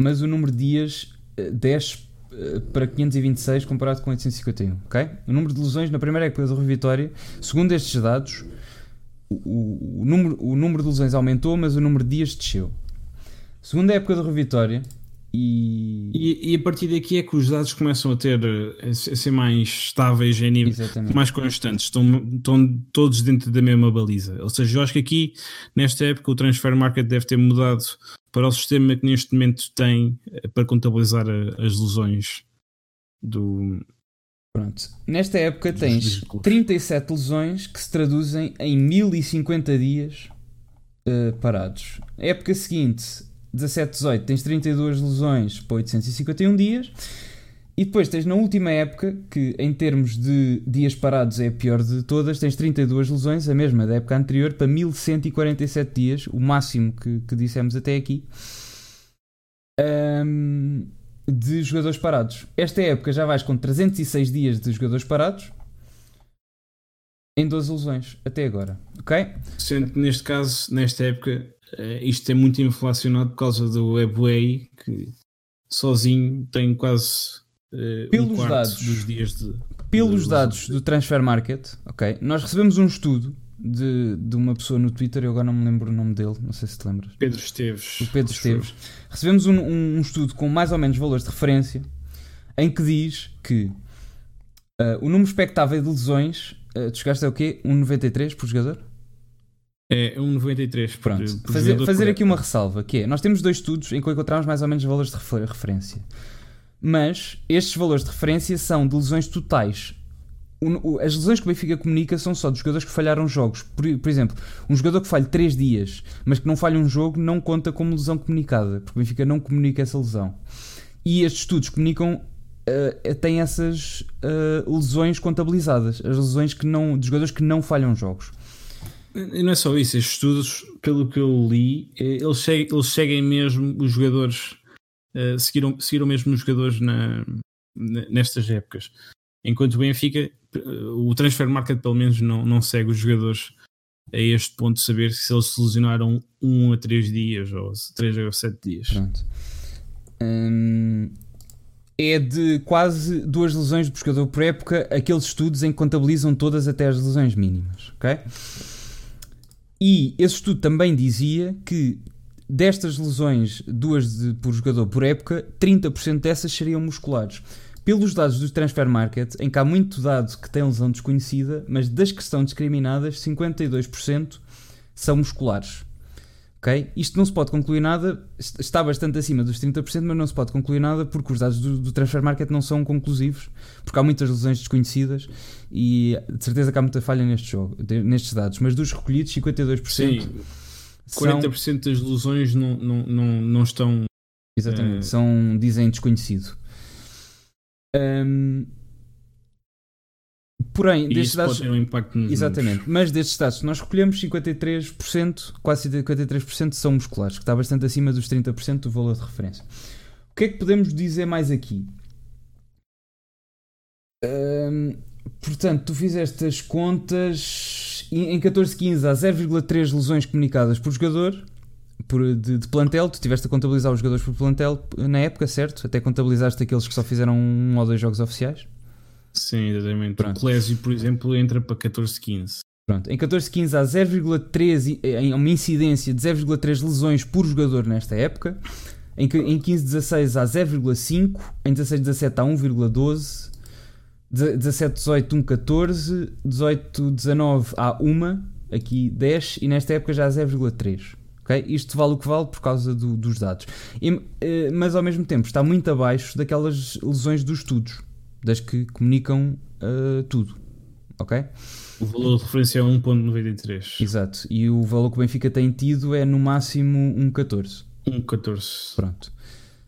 mas o número de dias eh, 10 eh, para 526 comparado com 851, ok? O número de lesões na primeira época do Rui Vitória, segundo estes dados, o, o- número, o número de lesões aumentou, mas o número de dias desceu. Segunda época do Rui Vitória e... E, e a partir daqui é que os dados começam a ter eh, a ser mais estáveis em nível Exatamente. mais constantes, estão, estão todos dentro da mesma baliza. Ou seja, eu acho que aqui, nesta época, o transfer market deve ter mudado para o sistema que neste momento tem eh, para contabilizar a- as lesões do. Pronto. Nesta época tens dos clubes. 37 lesões que se traduzem em 1050 dias eh, parados. época seguinte, 17-18, tens 32 lesões para 851 dias. E depois tens na última época, que em termos de dias parados é a pior de todas, tens 32 lesões, a mesma da época anterior, para 1147 dias, o máximo que, que dissemos até aqui, ahm, de jogadores parados. Esta época já vais com 306 dias de jogadores parados em 12 lesões, até agora, ok? Sendo que neste caso, nesta época, isto é muito inflacionado por causa do Ebway, que sozinho tem quase eh, Pelos um quarto dados. dos dias de. Pelos de- dados do Transfer Market, ok? Nós recebemos um estudo de, de uma pessoa no Twitter, eu agora não me lembro o nome dele, não sei se te lembras. Pedro Esteves. o Pedro. Esteves. Recebemos um, um- um estudo com mais ou menos valores de referência em que diz que ah, o número expectável de lesões, uh, tu chegaste a o quê? 1,93 por jogador? É 1,93 por, Pronto. por fazer jogador fazer por aqui uma ressalva, que é, nós temos dois estudos em que encontramos mais ou menos valores de refer- referência. Mas estes valores de referência são de lesões totais. O- o- As lesões que o Benfica comunica são só de jogadores que falharam jogos. Por, por exemplo, um jogador que falhe 3 dias, mas que não falha um jogo, não conta como lesão comunicada, porque o Benfica não comunica essa lesão. E estes estudos comunicam, eh, têm essas eh, lesões contabilizadas, as lesões que não, de jogadores que não falham jogos. E não é só isso, estes estudos, pelo que eu li, eh, eles seguem, eles seguem mesmo os jogadores, eh, seguiram, seguiram mesmo os jogadores na, nestas épocas. Enquanto o Benfica, eh, o transfer market pelo menos não, não segue os jogadores a este ponto de saber se eles se lesionaram um a três dias ou três a sete dias. Pronto. Hum, é de quase duas lesões por jogador por época, aqueles estudos em que contabilizam todas até as lesões mínimas, ok? E esse estudo também dizia que destas lesões, duas de- por jogador por época, 30% dessas seriam musculares. Pelos dados do Transfer Market, em que há muito dado que tem lesão desconhecida, mas das que estão discriminadas, 52% são musculares. Isto não se pode concluir nada, est- está bastante acima dos 30%, mas não se pode concluir nada porque os dados do, do Transfer Market não são conclusivos, porque há muitas lesões desconhecidas e de certeza que há muita falha neste jogo, nestes dados. Mas dos recolhidos, 52% Sim, são, 40% das lesões não, não, não, não estão. exatamente, eh, são dizem desconhecido. Hum, porém, E destes dados. um impacto nos Exatamente, números. mas destes dados que nós escolhemos, 53%, quase 53% são musculares, que está bastante acima dos 30% do valor de referência. O que é que podemos dizer mais aqui? Hum, portanto, tu fizeste as contas em em 14-15 há 0,3 lesões comunicadas por jogador por, de, de plantel. Tu tiveste a contabilizar os jogadores por plantel na época, certo? Até contabilizaste aqueles que só fizeram um ou dois jogos oficiais. Sim, exatamente. Pronto. O Clésio, por exemplo, entra para 14, 15. Pronto, em 14-15 há 0,3 i- em uma incidência de 0,3 lesões por jogador nesta época. Em, em 15-16 há 0,5, em 16-17 há 1,12, 17-18 1,14, 18-19 há 1, aqui 10 e nesta época já há 0,3. ok? Isto vale o que vale por causa do- dos dados. E, eh, mas ao mesmo tempo está muito abaixo daquelas lesões dos estudos, das que comunicam eh, tudo. Ok? O valor de referência é 1.93. Exato. E o valor que o Benfica tem tido é no máximo um 14. 1.14. Pronto.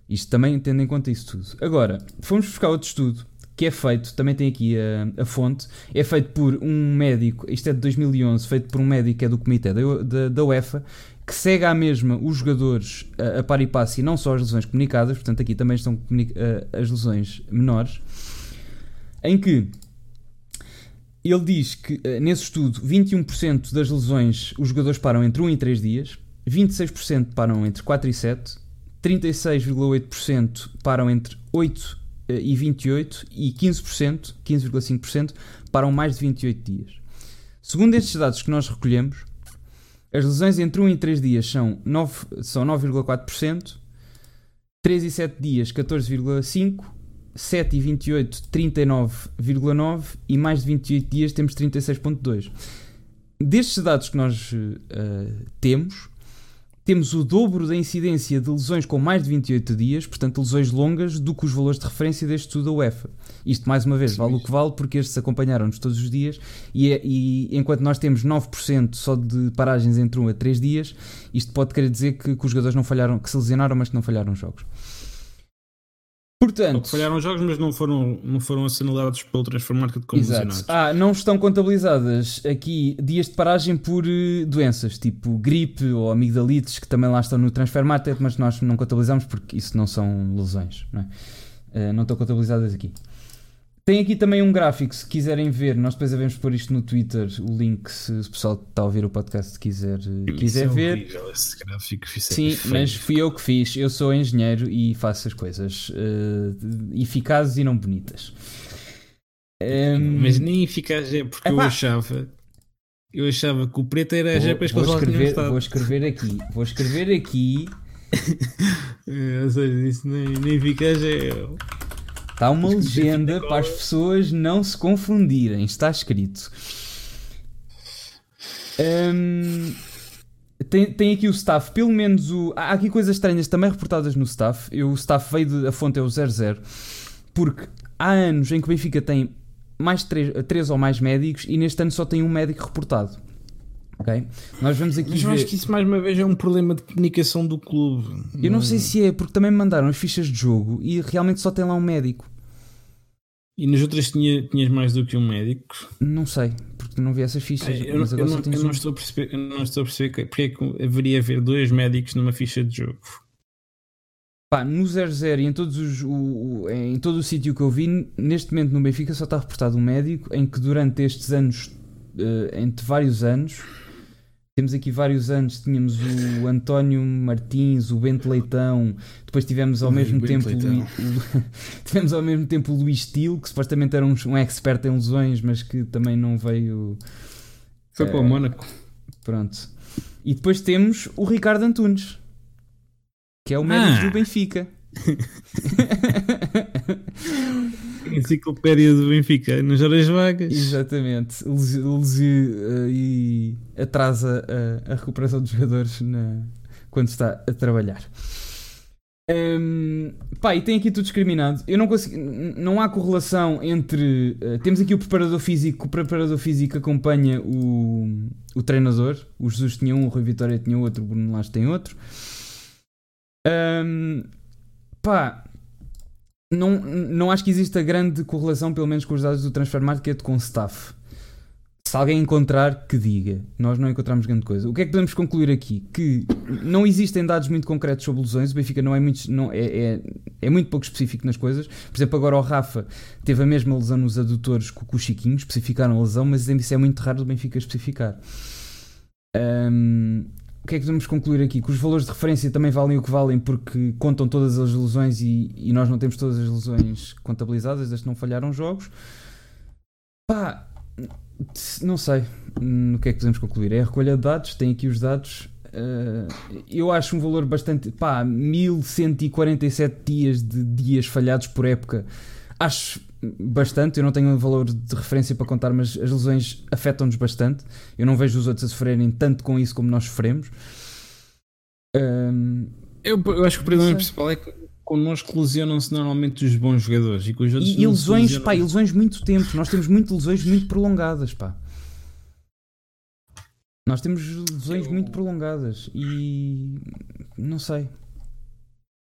Isto também tendo em conta isso tudo. Agora, fomos buscar outro estudo que é feito, também tem aqui a, a fonte, é feito por um médico, isto é de 2011, feito por um médico que é do comitê da, da, da UEFA, que segue à mesma os jogadores a, a par e passo e não só as lesões comunicadas, portanto aqui também estão eh, as lesões menores, em que ele diz que uh, nesse estudo 21% das lesões os jogadores param entre 1 e 3 dias, 26% param entre 4 e 7, 36,8% param entre 8 uh, e 28 e 15%, 15,5% param mais de 28 dias. Segundo estes dados que nós recolhemos, as lesões entre 1 e 3 dias são 9,4%, são 9,4%, 3 e 7 dias 14,5%, 7 e 28 39,9% e mais de 28 dias temos 36,2%. Destes dados que nós uh, temos, temos o dobro da incidência de lesões com mais de 28 dias, portanto lesões longas, do que os valores de referência deste estudo da UEFA. Isto, mais uma vez, Sim, vale o que vale, porque estes acompanharam-nos todos os dias e, é, e, enquanto nós temos 9% só de paragens entre 1 a 3 dias, isto pode querer dizer que, que os jogadores não falharam, que se lesionaram, mas que não falharam jogos. Portanto, falharam jogos, mas não foram, não foram assinalados pelo Transfer Market como. Ah, não estão contabilizadas aqui dias de paragem por uh, doenças, tipo gripe ou amigdalites, que também lá estão no Transfer Market, mas nós não contabilizamos porque isso não são lesões. Não, é? uh, não estão contabilizadas aqui. Tem aqui também um gráfico, se quiserem ver, nós depois devemos pôr isto no Twitter, o link, se o pessoal que está a ouvir o podcast quiser, quiser é ver. Horrível, esse gráfico, é Sim, é mas fui eu que fiz, eu sou engenheiro e faço as coisas uh, eficazes e não bonitas. Um, mas nem eficaz é porque eu achava eu achava que o preto era vou, já para vou escrever, vou escrever aqui, vou escrever aqui. É, ou seja, isso nem, nem eficaz é Está uma legenda para as pessoas não se confundirem. Está escrito. Um, tem, tem aqui o staff, pelo menos o. Há aqui coisas estranhas também reportadas no staff. Eu, o staff veio de. A fonte é o 00. Porque há anos em que o Benfica tem mais de 3, 3 ou mais médicos e neste ano só tem um médico reportado. Nós vamos aqui. Mas eu ver... acho que isso mais uma vez é um problema de comunicação do clube. Eu não sei se é, porque também me mandaram as fichas de jogo e realmente só tem lá um médico. E nas outras tinha, tinhas mais do que um médico? Não sei, porque não vi essas fichas. É, eu, mas agora eu, não, eu não, estou a perceber, eu não estou a perceber porque é que haveria haver dois médicos numa ficha de jogo. Pá, no 00 e em, todos os, o, em todo o sítio que eu vi, neste momento no Benfica só está reportado um médico em que durante estes anos, uh, entre vários anos, temos aqui vários anos, tínhamos o António Martins, o Bento Leitão, depois tivemos ao mesmo tempo o, tivemos ao mesmo tempo o Luís Steel, que supostamente era um, um expert em lesões, mas que também não veio. Foi para o eh, Mónaco. Pronto. E depois temos o Ricardo Antunes, que é o médico ah. do Benfica. Enciclopédia do Benfica nas horas vagas. Exatamente. Uh, e atrasa a, a, recuperação dos jogadores na, quando está a trabalhar. Um, pá, e tem aqui tudo discriminado. Eu não consigo. Não há correlação entre. Uh, temos aqui o preparador físico. O preparador físico acompanha o, o treinador. O Jesus tinha um, o Rui Vitória tinha outro, o Bruno Lage tem outro. Um, pá, não, não acho que exista grande correlação, pelo menos com os dados do Transfer Market com staff. Se alguém encontrar, que diga. Nós não encontramos grande coisa. O que é que podemos concluir aqui? Que não existem dados muito concretos sobre lesões. O Benfica não é muito, não, é, é, é muito pouco específico nas coisas. Por exemplo, agora o Rafa teve a mesma lesão nos adutores com o Chiquinho. Especificaram a lesão, mas isso é muito raro do Benfica especificar. Um, o que é que podemos concluir aqui? Que os valores de referência também valem o que valem porque contam todas as lesões e, e nós não temos todas as lesões contabilizadas, desde que não falharam jogos. Pá, não sei o que é que podemos concluir. É a recolha de dados, tem aqui os dados. Uh, eu acho um valor bastante. pá, 1147 dias de dias falhados por época. Acho bastante. Eu não tenho um valor de referência para contar, mas as lesões afetam-nos bastante. Eu não vejo os outros a sofrerem tanto com isso como nós sofremos. Um, eu, eu, acho que o problema principal é que connosco lesionam-se normalmente os bons jogadores e com os outros e lesões, pá, lesões muito tempo. Nós temos muito lesões muito prolongadas, pá. Nós temos lesões eu... muito prolongadas e não sei.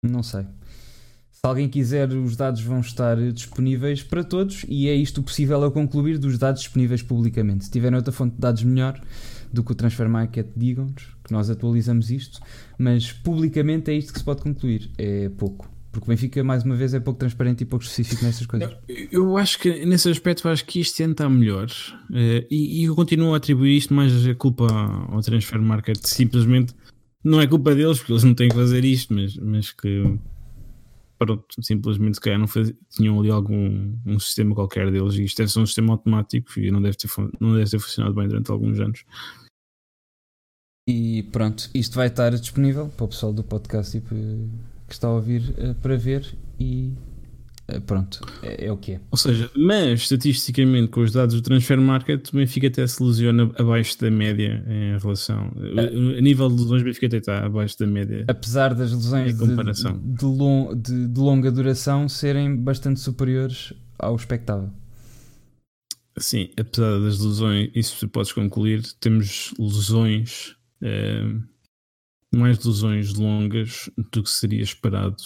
Não sei. Se alguém quiser, os dados vão estar disponíveis para todos e é isto possível a concluir dos dados disponíveis publicamente. Se tiverem outra fonte de dados melhor do que o Transfer Market, digam-nos que nós atualizamos isto, mas publicamente é isto que se pode concluir. É pouco, porque o Benfica, mais uma vez, é pouco transparente e pouco específico nestas coisas. Eu acho que, nesse aspecto, acho que este ano está melhor uh, e, e, eu continuo a atribuir isto mais a culpa ao transfer market. Simplesmente não é culpa deles, porque eles não têm que fazer isto, mas, mas que simplesmente se calhar não faz, tinham ali algum um sistema qualquer deles e isto deve ser um sistema automático e não deve ter, não deve ter funcionado bem durante alguns anos. E pronto, isto vai estar disponível para o pessoal do podcast tipo, que está a ouvir uh, para ver e pronto, é, é, o que é. Ou seja, mas estatisticamente com os dados do transfer market, o Benfica até se lesiona abaixo da média em relação. Uh, a nível de lesões, o Benfica até está abaixo da média. Apesar das lesões de, de, long, de, de longa duração serem bastante superiores ao expectável. Sim, apesar das lesões, isso podes concluir, temos lesões uh, mais lesões longas do que seria esperado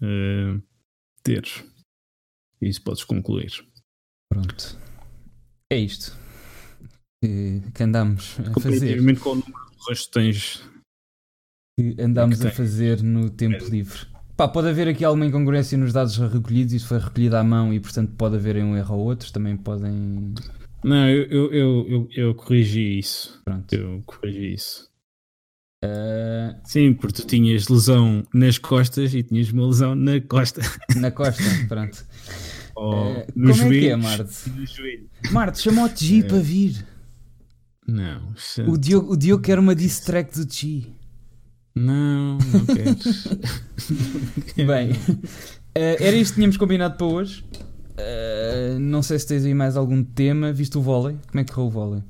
uh, ter. Isso podes concluir. Pronto. É isto que, que andamos a fazer. com o número de tens. Que andamos que a fazer no tempo é. livre. Pá, pode haver aqui alguma incongruência nos dados recolhidos, isso foi recolhido à mão e portanto pode haver um erro ou outro, também podem. Não, eu, eu, eu, eu, eu corrigi isso. Pronto. Eu corrigi isso. Uh... Sim, porque tu tinhas lesão nas costas e tinhas uma lesão na costa. Na costa, pronto. Oh, uh, como joelho, é que é, Marte? Marte, chamou-te G é. para vir. Não. O Diogo, o Diogo quer uma diss track do G. Não, não queres. Bem, uh, era isto que tínhamos combinado para hoje. Uh, não sei se tens aí mais algum tema. Viste o vôlei? Como é que correu o vôlei?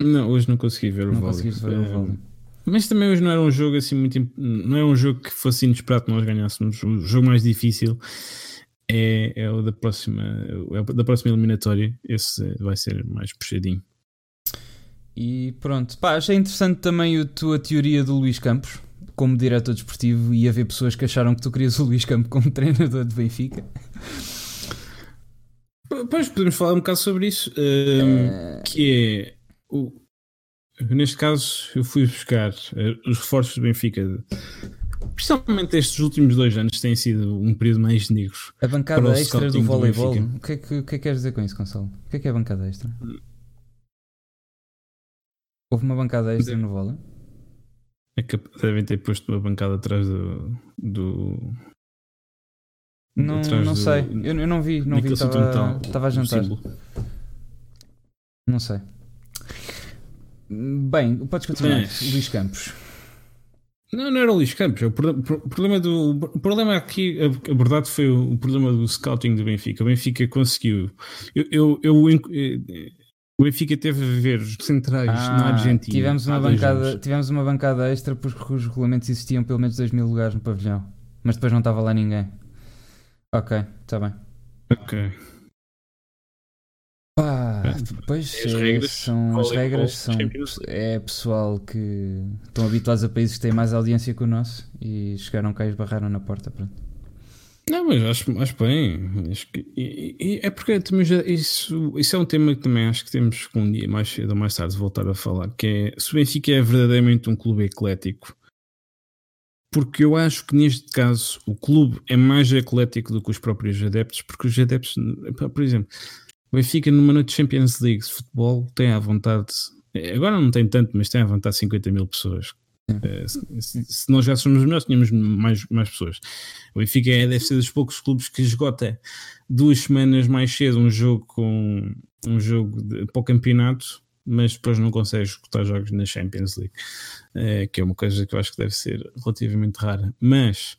Não, hoje não consegui ver o não vôlei. Ver o vôlei. Mas também hoje não era um jogo assim muito. Não é um jogo que fosse inesperado que nós ganhássemos. O jogo mais difícil é, é o da próxima, é o da próxima eliminatória. Esse vai ser mais puxadinho. E pronto, pá, achei interessante também a tua teoria do Luís Campos como diretor desportivo e haver pessoas que acharam que tu querias o Luís Campos como treinador de Benfica. Pois podemos falar um bocado sobre isso, um, é... que é o, Neste caso, eu fui buscar uh, os reforços do Benfica. Principalmente estes últimos dois anos têm sido um período mais negro. A bancada extra do voleibol. Do o, que é que, que é que queres dizer com isso, Gonçalo? O que é que é a bancada extra? Houve uma bancada extra no vôlei? É que devem ter posto uma bancada atrás do. do não, não do, sei, eu, eu, não vi, não vi, estava a jantar. Não sei. Bem, podes continuar, Mas... Luís Campos. Não, não era o Luís Campos. O problema, do, o problema aqui, a, verdade, foi o, problema do scouting do Benfica. O Benfica conseguiu. Eu, eu, eu eh, o Benfica teve a ver os centrais ah, na Argentina. Tivemos uma, bancada, tivemos uma bancada extra porque os regulamentos existiam pelo menos 2 mil lugares no pavilhão. Mas depois não estava lá ninguém. Ok, está bem. Ok. Pá, depois as é, regras, são as regras são é pessoal que estão habituados a países que têm mais audiência que o nosso e chegaram cá e esbarraram na porta. Pronto. Não, mas acho, acho bem. Acho que, e, e é porque também já, isso, isso é um tema que também acho que temos que um dia mais cedo ou mais tarde voltar a falar, que é se o Benfica é verdadeiramente um clube eclético. Porque eu acho que neste caso o clube é mais eclético do que os próprios adeptos, porque os adeptos, por exemplo, o Benfica, numa noite de Champions League de futebol, tem à vontade, agora não tem tanto, mas tem à vontade 50 mil pessoas. Uh, se, se, nós já somos melhores, tínhamos mais, mais pessoas. O Benfica é, deve ser dos poucos clubes que esgota duas semanas mais cedo um jogo com um jogo de, para o campeonato, mas depois não consegue esgotar jogos na Champions League, uh, que é uma coisa que eu acho que deve ser relativamente rara. Mas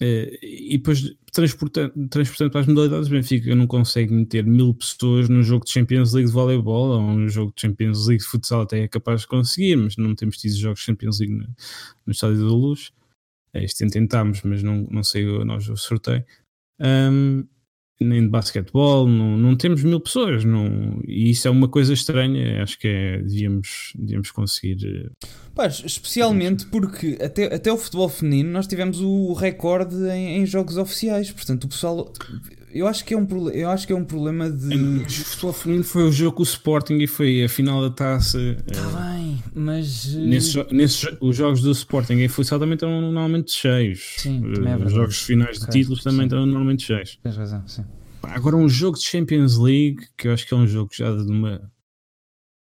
e depois transportando, transportando para as modalidades, Benfica não consegue meter mil pessoas num jogo de Champions League de voleibol ou num jogo de Champions League de futsal, até é capaz de conseguir, mas não temos tido jogos de Champions League no, no Estádio da Luz. É, este tentámos, mas não, não saiu nós o sorteio. Um, nem de basquetebol, não, não temos mil pessoas, não, e isso é uma coisa estranha. Acho que é, devíamos, devíamos conseguir. Eh, especialmente porque até, até o futebol feminino nós tivemos o recorde em, em, jogos oficiais, portanto, o pessoal. Eu acho que é um, eu acho que é um problema de. O futebol feminino foi o jogo com o Sporting e foi a final da taça. Está uh, bem, mas. Eh, nesses, nesses, os jogos do Sporting e futsal também estão normalmente cheios. Sim, uh, Os jogos finais de okay, títulos também sim. estão normalmente cheios. Tens razão, sim. Agora, um jogo de Champions League, que eu acho que é um jogo já de uma,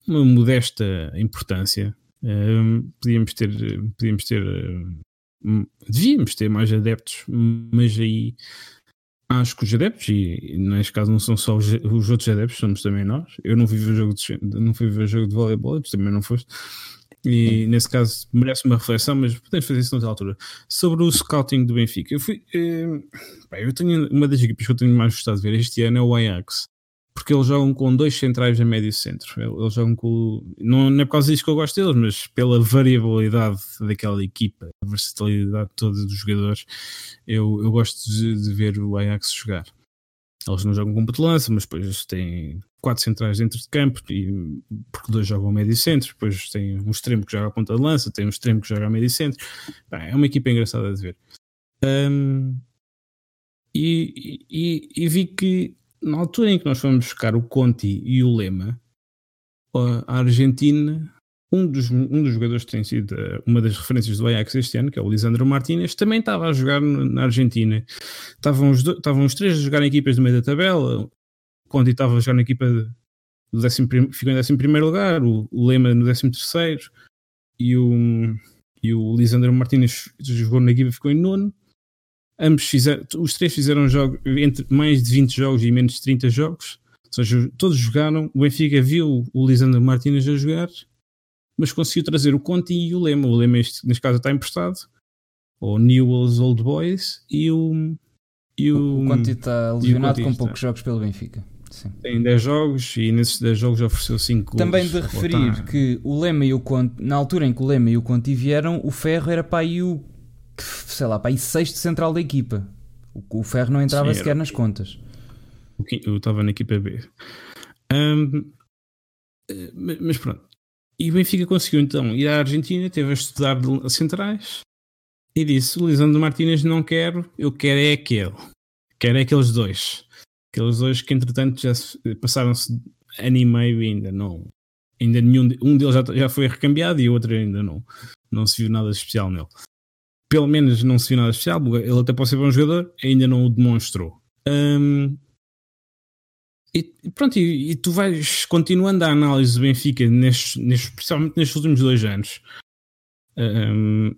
uma modesta importância. Uh, podíamos ter, podíamos ter devíamos ter mais adeptos, mas aí acho que os adeptos, e neste caso não são só os, os outros adeptos, somos também nós. Eu não vivo o jogo de, não ver o jogo de voleibol, tu também não foste. E nesse caso merece uma reflexão, mas podemos fazer isso noutra altura. Sobre o scouting do Benfica, eu fui. Eh, eu tenho uma das equipes que eu tenho mais gostado de ver este ano é o Ajax porque eles jogam com dois centrais a médio centro. Eles jogam com. Não, não é por causa disso que eu gosto deles, mas pela variabilidade daquela equipa, a versatilidade toda dos jogadores, eu, eu gosto de, de ver o Ajax jogar. Eles não jogam com lança, mas depois têm quatro centrais dentro de campo, e, porque dois jogam a médio centro, depois tem um extremo que joga a ponta de lança, tem um extremo que joga a médio centro. É uma equipa engraçada de ver. Um, e, e, e, vi que na altura em que nós fomos buscar o Conti e o Lema, a Argentina, um dos, um dos jogadores que tem sido eh, uma das referências do Ajax este ano, que é o Lisandro Martinez, também estava a jogar na Argentina. Estavam os, estavam os três a jogar em equipas do meio da tabela. O Conti estava a jogar na equipa do décimo, ficou em 11 lugar, o, o Lema no 13 e o, e o Lisandro Martinez jogou na equipa ficou em nono. Ambos fizeram, os três fizeram jogos entre mais de 20 jogos e menos de 30 jogos. Ou seja, todos jogaram. O Benfica viu o Lisandro Martínez a jogar, mas conseguiu trazer o Conti e o Lema. O Lema, este, neste caso, está emprestado. Ou Newell's Old Boys e o. E o, o Conti está lesionado com poucos jogos pelo Benfica. Sim. Tem 10 jogos e nesses 10 jogos ofereceu 5 Também de referir que o Lema e o Conti, na altura em que o Lema e o Conti vieram, o Ferro era para aí o sei lá, para aí sexto central da equipa. O, o Ferro não entrava Sim, sequer nas contas. Eu estava na equipa B. Um, mas pronto. E o Benfica conseguiu então ir à Argentina, teve a estudar centrais e disse: o Lisandro Martínez não quero, eu quero é aquele. Quero é aqueles dois. Aqueles dois que entretanto já passaram-se ano e meio e ainda não. Ainda nenhum. Um deles já, já foi recambiado e o outro ainda não. Não se viu nada especial nele pelo menos não se viu nada especial. Ele até pode ser bom jogador, ainda não o demonstrou. Um, e pronto, e, e, tu vais continuando a análise do Benfica, nestes, nestes, principalmente nestes últimos dois anos. Um,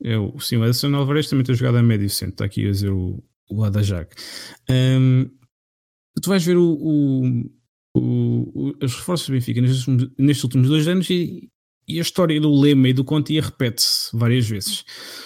eu, sim, o Edson Alvarez também tem jogado a médio centro, está aqui a dizer o, o Adajak. Um, tu vais ver o, o, o, os reforços do Benfica nestes, nestes últimos dois anos e, e a história do Lema e do Conti repete-se várias vezes.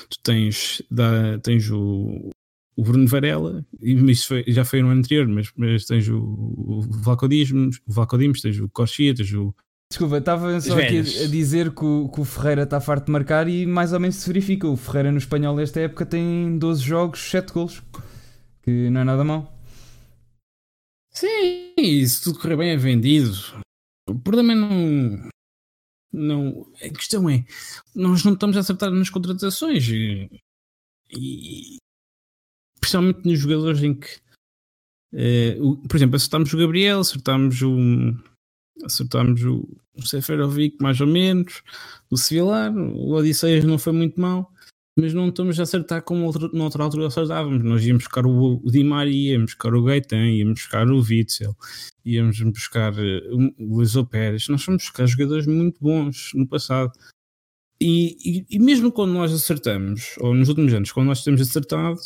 Tu tens, dá, tens o, o Bruno Varela, isso foi, já foi no ano anterior, mas, mas tens o, o Valcodimos, o tens o Coxia, tens o. Desculpa, estava só aqui a dizer que o, que o Ferreira está farto de marcar e mais ou menos se verifica. O Ferreira no espanhol nesta época tem 12 jogos, 7 golos, que não é nada mal. Sim, se tudo correr bem é vendido. O problema é não não, a questão é, nós não estamos a acertar nas contratações e, e principalmente nos jogadores em que, uh, o, por exemplo, acertámos o Gabriel, acertámos o, acertámos o, o Seferovic mais ou menos, o Civilar, o Odisseias não foi muito mal, mas não estamos a acertar como outra, noutra altura acertávamos. Nós íamos buscar o, o Di Maria, íamos buscar o Gaetan, íamos buscar o Witzel, íamos buscar uh, o Enzo Pérez. Nós fomos buscar jogadores muito bons no passado. E, e, e, mesmo quando nós acertamos, ou nos últimos anos, quando nós temos acertado,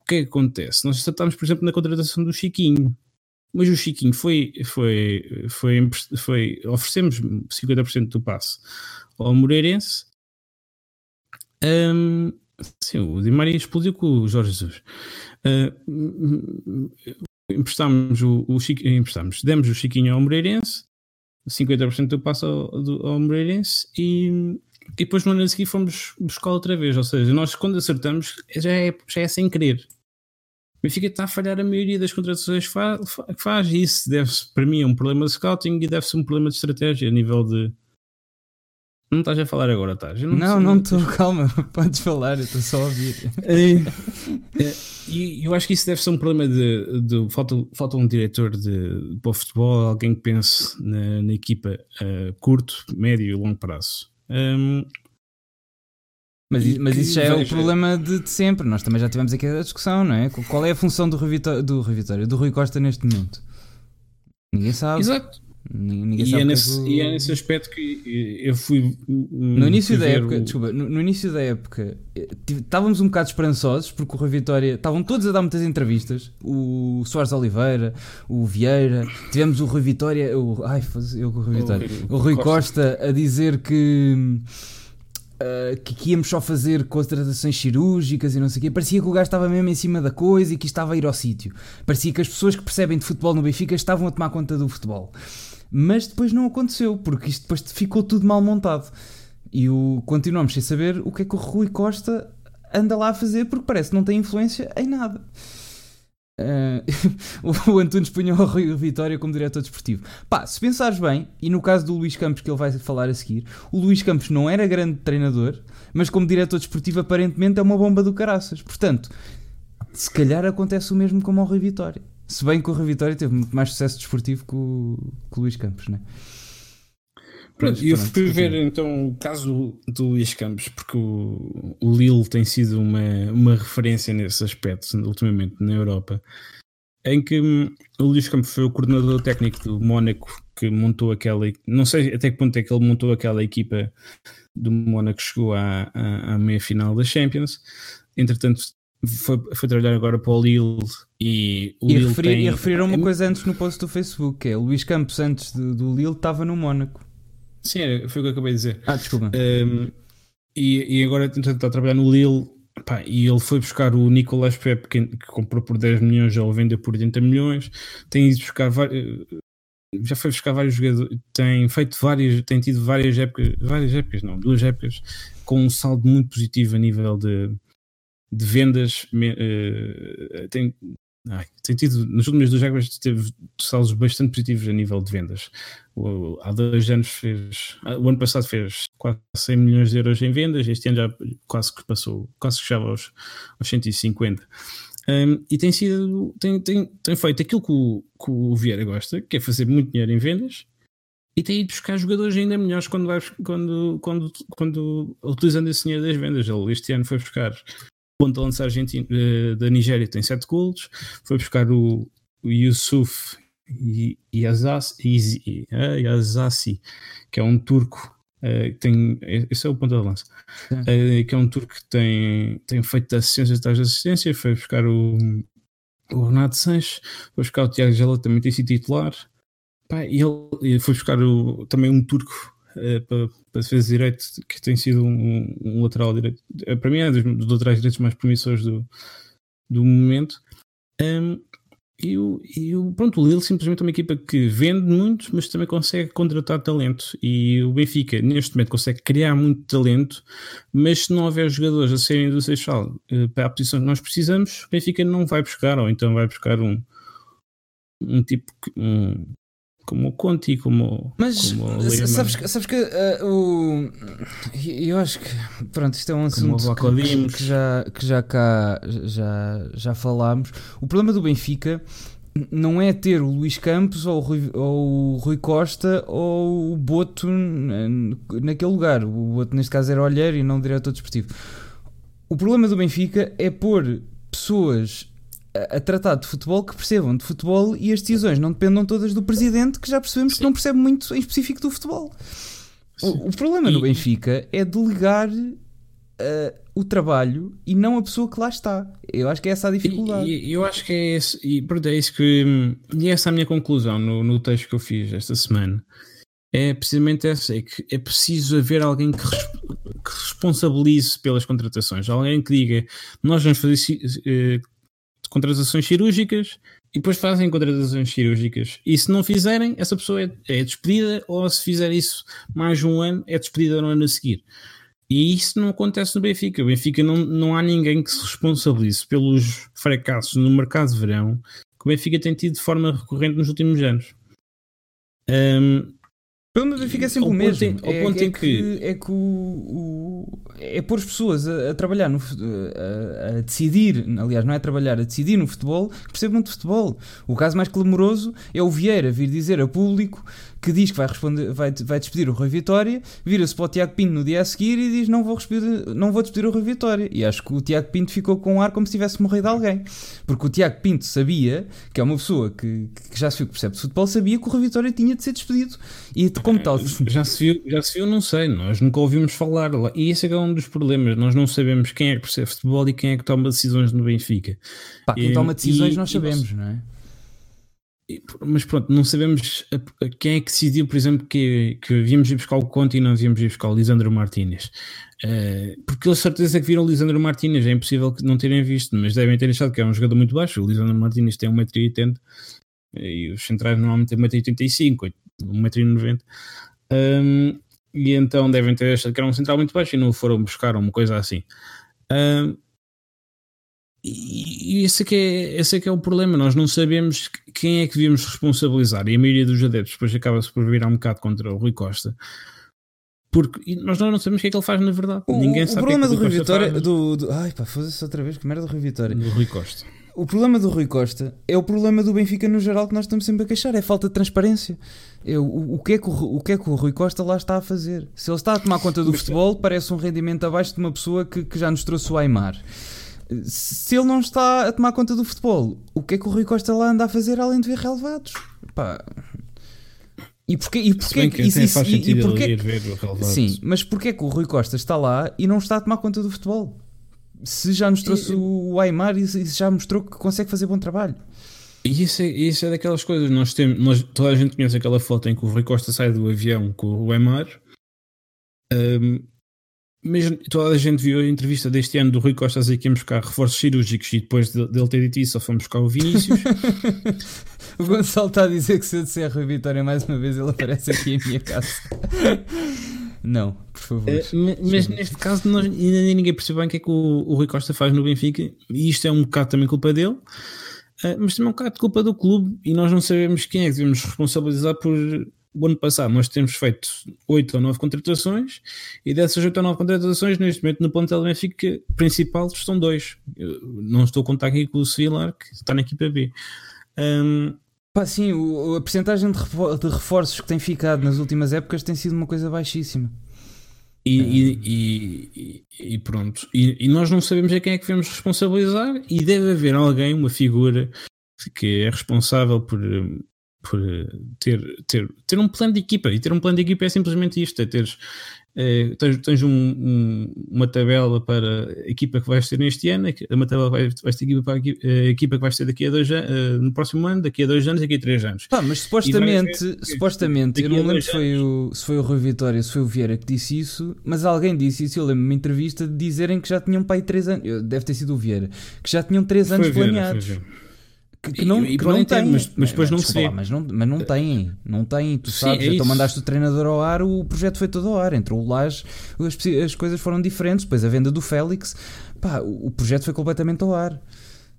o que é que acontece? Nós acertamos, por exemplo, na contratação do Chiquinho. Mas o Chiquinho foi, foi, foi, foi oferecemos 50% do passe ao Moreirense um, sim, o Di Maria explodiu com o Jorge Jesus. Uh, emprestámos o, o Chiquinho, emprestámos, demos o Chiquinho ao Moreirense, 50% do passo ao, ao Moreirense e, e depois no ano a seguir fomos buscar outra vez. Ou seja, nós quando acertamos já é, já é sem querer. O Benfica está a falhar a maioria das contratações que faz, faz e isso deve-se, para mim, a um problema de scouting e deve-se a um problema de estratégia a nível de, Não estás a falar agora, estás? Não, não estou, calma, podes falar, eu estou só a ouvir. É, é, e eu acho que isso deve ser um problema de, de falta, falta um diretor de, para o futebol, alguém que pense na, na equipa a curto, médio e longo prazo. Um, mas, mas isso já é o problema de, de, sempre. Nós também já tivemos aqui a discussão, não é? Qual é a função do Rui, Vitória, do Rui, Vitória, do Rui Costa neste momento? Ninguém sabe. Exato. Ninguém e, é nesse, e é nesse aspecto que eu fui. No início da época, o... desculpa, no, no, início da época eh, estávamos um bocado esperançosos porque o Rui Vitória estavam todos a dar muitas entrevistas. O Soares Oliveira, o Vieira, tivemos o Rui Vitória, o, ai, eu com o Rui Vitória, o, o Rui Costa. Costa a dizer que. Uh, que, que, íamos só fazer contratações cirúrgicas e não sei o quê. Parecia que o gajo estava mesmo em cima da coisa e que estava a ir ao sítio. Parecia que as pessoas que percebem de futebol no Benfica estavam a tomar conta do futebol. Mas depois não aconteceu, porque isto depois ficou tudo mal montado. E o, continuamos sem saber o que é que o Rui Costa anda lá a fazer, porque parece que não tem influência em nada. Uh, o Antunes punhou o Rui Vitória como diretor desportivo. Pá, se pensares bem, e no caso do Luís Campos que ele vai falar a seguir, o Luís Campos não era grande treinador, mas como diretor desportivo aparentemente é uma bomba do caraças. Portanto, se calhar acontece o mesmo com o Rui Vitória. Se bem que o Rui Vitória teve muito mais sucesso desportivo que o, que o Luís Campos, né? Pronto, eu fui ver então o caso do Luís Campos, porque o, o Lille tem sido uma, uma referência nesse aspecto, ultimamente na Europa, em que hum, o Luís Campos foi o coordenador técnico do Mónaco que montou aquela. Não sei até que ponto é que ele montou aquela equipa do Mónaco que chegou à, à, à meia final da Champions. Entretanto, foi, foi trabalhar agora para o Lille e o e, Lille referir, tem... e referiram uma coisa antes no post do Facebook, que é o Luís Campos antes de, do Lille estava no Mónaco. Sim, foi o que eu acabei de dizer. Ah, desculpa. Um, e, e agora está a trabalhar no Lille pá, e ele foi buscar o Nicolas Pepe que, que, comprou por 10 milhões já o vendeu por 80 milhões. Tem ido buscar já foi buscar vários jogadores, tem feito várias, tem tido várias épocas, várias épocas, não, duas épocas com um saldo muito positivo a nível de, de vendas uh, tem, ai, tem tido, nos últimos dois jogos teve saldos bastante positivos a nível de vendas. O, há dois anos fez, ah, o ano passado fez quase 100 milhões de euros em vendas, este ano já quase que passou, quase que chegava aos, aos 150. Um, e tem sido, tem, tem, tem feito aquilo que o, que o Vieira gosta, que é fazer muito dinheiro em vendas, e tem ido buscar jogadores ainda melhores quando, vai, quando, quando, quando utilizando esse dinheiro das vendas. Ele este ano foi buscar ponta lança argentino uh, da Nigéria tem 7 gols, foi buscar o, o Yusuf Yazassi, Yazassi, que é um turco Uh, tem, esse é o ponto de lança, uh, que é um turco que tem, tem feito assistências atrás de assistência, foi buscar o, o Renato Sanches, foi buscar o Tiago Gela, também tem sido titular, Pá, e ele foi buscar o, também um turco uh, para, para defesa direito, que tem sido um, um lateral direito. Uh, para mim é um dos, laterais direitos mais promissores do, do momento. Um, e, o, e o, pronto, o Lille simplesmente é uma equipa que vende muito, mas também consegue contratar talento. E o Benfica, neste momento, consegue criar muito talento, mas se não houver jogadores a serem do Seixal uh, para a posição que nós precisamos, o Benfica não vai buscar, ou então vai buscar um, um tipo, um, como o Conti, como, Mas como sabes, sabes que uh, o, eu acho que pronto, isto é um assunto que, que, já, que já cá já, já falámos. O problema do Benfica não é ter o Luís Campos ou o Rui, ou o Rui Costa ou o Boto naquele lugar. O Boto neste caso era olheiro e não diretor desportivo. O problema do Benfica é pôr pessoas a, tratar de futebol que percebam de futebol e as decisões não dependam todas do presidente, que já percebemos Sim. que não percebe muito em específico do futebol. O, o, problema e... no Benfica é delegar uh, o trabalho e não a pessoa que lá está. Eu acho que é essa a dificuldade. E, e, eu acho que é esse, e pronto, é isso que. E essa é a minha conclusão no, no texto que eu fiz esta semana. É precisamente essa: é que é preciso haver alguém que, que responsabilize pelas contratações, alguém que diga nós vamos fazer uh, contratações cirúrgicas e depois fazem contratações cirúrgicas. E se não fizerem, essa pessoa é, é despedida, ou se fizer isso mais um ano, é despedida no ano a seguir. E isso não acontece no Benfica. O Benfica não, não há ninguém que se responsabilize pelos fracassos no mercado de verão que o Benfica tem tido de forma recorrente nos últimos anos. Um, problema do Benfica é sempre o mesmo. Em, é, ponto é, em que... que... é que o, o, é pôr as pessoas a, a trabalhar, no, a, a, decidir, aliás, não é trabalhar, a decidir no futebol, que percebam de futebol. O caso mais clamoroso é o Vieira vir dizer a público que diz que vai, responder, vai, vai despedir o Rui Vitória, vira-se para o Tiago Pinto no dia a seguir e diz não vou, despedir, não vou despedir o Rui Vitória. E acho que o Tiago Pinto ficou com um ar como se tivesse morrido alguém. Porque o Tiago Pinto sabia, que é uma pessoa que, que já se viu que percebe de futebol, sabia que o Rui Vitória tinha de ser despedido. E como tal... Já se viu, já se viu não sei, nós nunca ouvimos falar. E esse é, é um dos problemas, nós não sabemos quem é que percebe futebol e quem é que toma decisões no Benfica. Pá, quem e, toma decisões e, nós sabemos, não é? mas pronto, não sabemos quem é que decidiu, por exemplo, que, que víamos ir buscar o Conte e não víamos ir buscar o Lisandro Martínez. Uh, porque eles certeza que viram o Lisandro Martínez, é impossível que não terem visto, mas devem ter achado que é um jogador muito baixo. O Lisandro Martínez tem 1,80m e os centrais normalmente têm 1,85m, 1,90m. Um, e então devem ter achado que era um central muito baixo e não foram buscar uma coisa assim. Um, e esse é, que é, esse é que é o problema, nós não sabemos quem é que devíamos responsabilizar, e a maioria dos adeptos depois acaba-se por virar um bocado contra o Rui Costa, porque nós não sabemos o que é que ele faz na verdade. O, Ninguém o sabe problema que é que do Rui Vitória. Do, do, ai pá, foda-se outra vez, que merda do Rui Vitória. Do Rui Costa. O problema do Rui Costa é o problema do Benfica no geral que nós estamos sempre a queixar, é a falta de transparência. Eu, o, o, que é que o, o que é que o Rui Costa lá está a fazer? Se ele está a tomar conta do futebol, parece um rendimento abaixo de uma pessoa que, que já nos trouxe o Aymar se ele não está a tomar conta do futebol, o que é que o Rui Costa lá anda a fazer além de ver relevados? Pá. E porquê, e porquê que isso, faz e, e porquê, ir ver Sim, mas porquê que o Rui Costa está lá e não está a tomar conta do futebol? Se já nos trouxe e, o Aymar e se já mostrou que consegue fazer bom trabalho. E isso é, isso é daquelas coisas, nós temos, nós, toda a gente conhece aquela foto em que o Rui Costa sai do avião com o Aymar. Um, mesmo toda a gente viu a entrevista deste ano do Rui Costa a dizer que íamos buscar reforços cirúrgicos e depois dele ter dito isso só fomos buscar o Vinícius. o Gonçalo está a dizer que se eu disser Rui Vitória mais uma vez ele aparece aqui em minha casa. Não, por favor. Uh, mas neste caso nós, ainda ninguém percebeu bem o que é que o, o Rui Costa faz no Benfica e isto é um bocado também culpa dele. Uh, mas também é um bocado de culpa do clube e nós não sabemos quem é que devemos responsabilizar por o ano passado nós temos feito 8 ou 9 contratações e dessas 8 ou 9 contratações, neste momento no plantel Benfica principal estão dois. Eu não estou a contar aqui com o Sevilar, que está na equipa B. Um, Pá, sim, o, a percentagem de reforços que tem ficado nas últimas épocas tem sido uma coisa baixíssima. E, e, e, e, pronto. E, nós não sabemos a quem é que devemos responsabilizar, e deve haver alguém, uma figura que é responsável por, por ter, ter, ter um plano de equipa. E ter um plano de equipa é simplesmente isto: é teres, é, tens, tens um, um, uma tabela para a equipa que vais ter neste ano, uma tabela vai, vais ter equipa para a equipa que vais ter daqui a dois anos, uh, no próximo ano, daqui a dois anos, daqui a três anos. Pá, mas supostamente, ver, supostamente eu não lembro se foi, o, se foi o Rui Vitória, se foi o Vieira que disse isso, mas alguém disse isso. Eu lembro uma entrevista de dizerem que já tinham pai três anos, deve ter sido o Vieira, que já tinham três anos Vieira, planeados que, que não, e, que não tem, mas, mas depois não se vê. Lá, mas, não, mas não tem, não tem, tu Sim, sabes, é então mandaste o treinador ao ar, o projeto foi todo ao ar, entrou o Laje, as, as coisas foram diferentes, depois a venda do Félix, pá, o, o projeto foi completamente ao ar.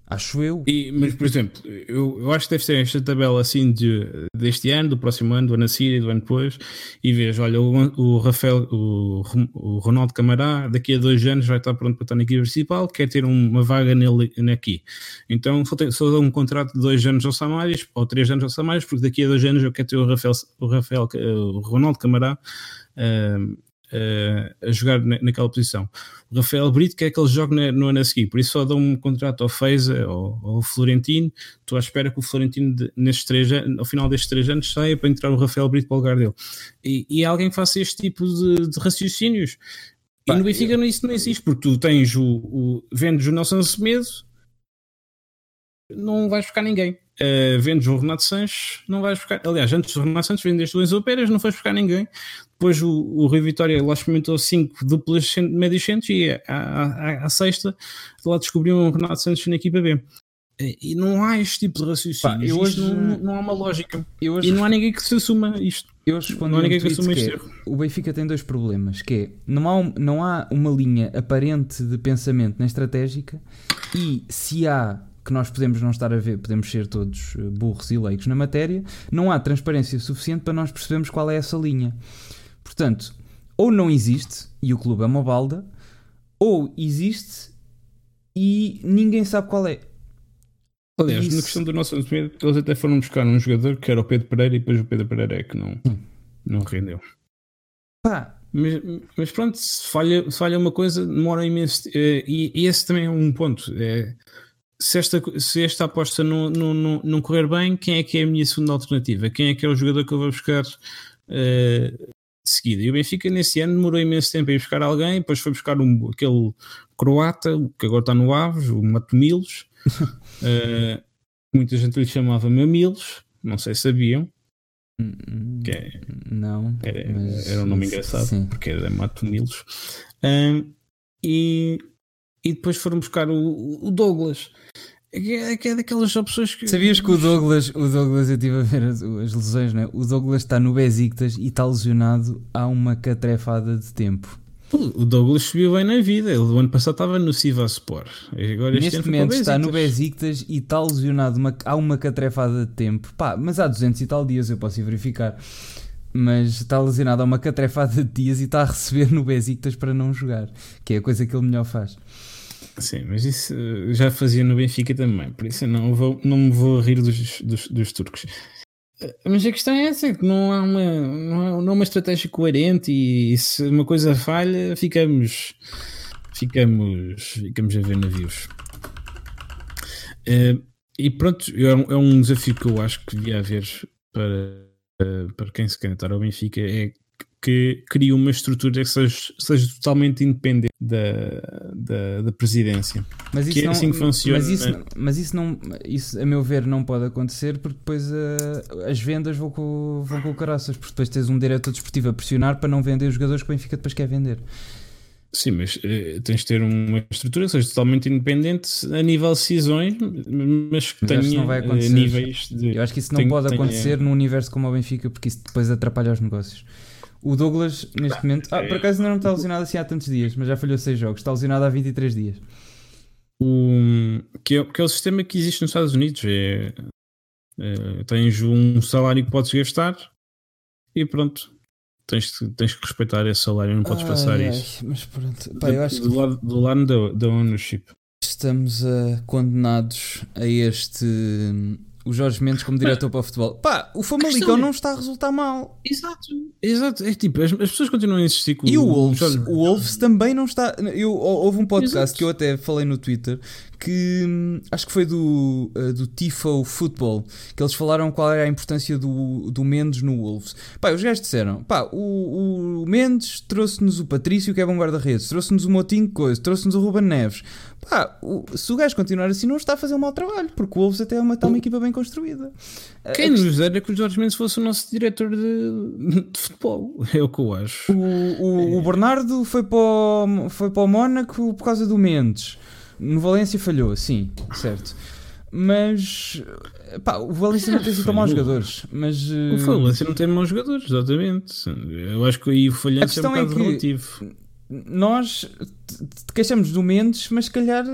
Acho eu. E, mas, por exemplo, eu, eu acho que deve ser esta tabela assim de, deste ano, do próximo ano, do ano a seguir do ano depois, e vejo, olha, o, o Rafael, o, o, Ronaldo Camará, daqui a dois anos vai estar pronto para estar na equipe principal, quer ter uma vaga nele aqui. Então só, só dou um contrato de dois anos ao Samares, ou três anos ao Samares, porque daqui a dois anos eu quero ter o Rafael, o, Rafael, o Ronaldo Camará. Uh, a jogar naquela posição. O Rafael Brito quer que ele jogue no ano a seguir, por isso só dá um contrato ao Feiza ou ao Florentino. Estou à espera que o Florentino, de, nestes três, ao final destes três anos, saia para entrar o Rafael Brito para o lugar dele. E, e alguém faça este tipo de, de raciocínios. E no Benfica eu... isso não existe, porque tu tens o, o vendes o Nelson Semedo, não vais buscar ninguém. Uh, vendes o Renato Sanches, não vais buscar. Aliás, antes do Renato Sanches vendeste o Enzo Pérez, não vais buscar ninguém. Depois o, o Rui Vitória lá experimentou cinco duplas médios centros e à, sexta lá descobriu um Renato Sanches na equipa B. E não há este tipo de raciocínio. Pá, hoje, não, não, há uma lógica. Hoje, e não há ninguém que se assuma isto. Eu respondi não há ninguém que assuma que é, O Benfica tem dois problemas, que é não há, um, não há uma linha aparente de pensamento na estratégica e se há que nós podemos não estar a ver, podemos ser todos eh, burros e leigos na matéria, não há transparência suficiente para nós percebermos qual é essa linha. Portanto, ou não existe e o clube é uma balda, ou existe e ninguém sabe qual é. Aliás, Isso... na questão do nosso lançamento, eles até foram buscar um jogador que era o Pedro Pereira e depois o Pedro Pereira é que não, hum. não rendeu. Pá. Mas, mas pronto, se falha, se falha uma coisa, demora imenso. Eh, e, e esse também é um ponto. É, se, esta, se esta aposta não, não, não, não, correr bem, quem é que é a minha segunda alternativa? Quem é que é o jogador que eu vou buscar uh, de seguida? E o Benfica, nesse ano, demorou imenso tempo a ir buscar alguém, depois foi buscar um, aquele croata, que agora está no Aves, o Matomilos. Uh, muita gente lhe chamava Mamilos, não sei se sabiam. Que é, não, era, era um nome engraçado sim. porque era Matomilos. Uh, e, e depois foram buscar o, o Douglas. É, que é daquelas opções que. Sabias que o Douglas, o Douglas, eu estive a ver as, as lesões, né? O Douglas está no Besiktas e está lesionado há uma catrefada de tempo. O Douglas subiu bem na vida. Ele o ano passado estava no Sivaspor. Agora Neste momento está no Besiktas e está lesionado uma, há uma catrefada de tempo. Pá, mas há 200 e tal dias, eu posso ir verificar. Mas está lesionado há uma catrefada de dias e está a receber no Besiktas para não jogar. Que é a coisa que ele melhor faz. Sim, mas isso eh, já fazia no Benfica também. Por isso eu não, vou, não me vou rir dos, dos, dos turcos. Mas a questão é essa, que não há uma, não há, não há uma estratégia coerente e se uma coisa falha, ficamos, ficamos, ficamos a ver navios. Uh, e pronto, é um, é um, desafio que eu acho que devia haver para, para quem se candidatar ao Benfica, é que crie uma estrutura que seja, seja totalmente independente da, da, da presidência. Mas isso que é assim que funciona. Mas isso, mas isso, não, isso, a meu ver, não pode acontecer porque depois uh, as vendas vão com, vão com caraças, porque depois tens um diretor desportivo a pressionar para não vender os jogadores que o Benfica depois quer vender. Sim, mas uh, tens de ter uma estrutura que seja totalmente independente a nível de decisões, mas que mas tenha não vai acontecer. níveis de. Eu acho que isso não pode acontecer num universo como o Benfica, porque isso depois atrapalha os negócios. O Douglas, neste momento. Ah, por acaso ainda não está lesionado assim há tantos dias, mas já falhou 6 jogos. Está lesionado há 23 dias. O, que, é, que é o sistema que existe nos Estados Unidos. É, é, tens um salário que podes gastar e pronto. Tens, tens que respeitar esse salário, não podes ai, passar ai, isso. Mas pronto, Pá, eu acho do, que... lado, do lado da, da ownership. Estamos uh, condenados a este o Jorge Mendes como diretor para o futebol. Pá, o Famalicão é... não está a resultar mal. Exato, exato. É tipo, as, as pessoas continuam a insistir com E o Wolves, o Wolves também não está. Eu, houve um podcast exato. que eu até falei no Twitter que acho que foi do, uh, do Tifo Football que eles falaram qual era a importância do, do Mendes no Wolves. Pá, os gajos disseram: pá, o, o Mendes trouxe-nos o Patrício, que é bom guarda-redes, trouxe-nos o Motinho, coisa, trouxe-nos o Ruben Neves. Pá, o, se o gajo continuar assim, não está a fazer um mau trabalho, porque o Wolves até é uma, está uma equipa bem construída. Quem nos dera que o Jorge Mendes fosse o nosso diretor de, de futebol, é o que eu acho. O, o, é. o Bernardo foi para o, foi para o Mónaco por causa do Mendes. No Valência falhou, sim, certo. Mas pá, o Valência não tem sido maus jogadores. Mas, o eh, Valência não tem maus jogadores, exatamente. Eu acho que aí o falhanço é um bocado é relativo. Nós queixamos do Mendes, mas se calhar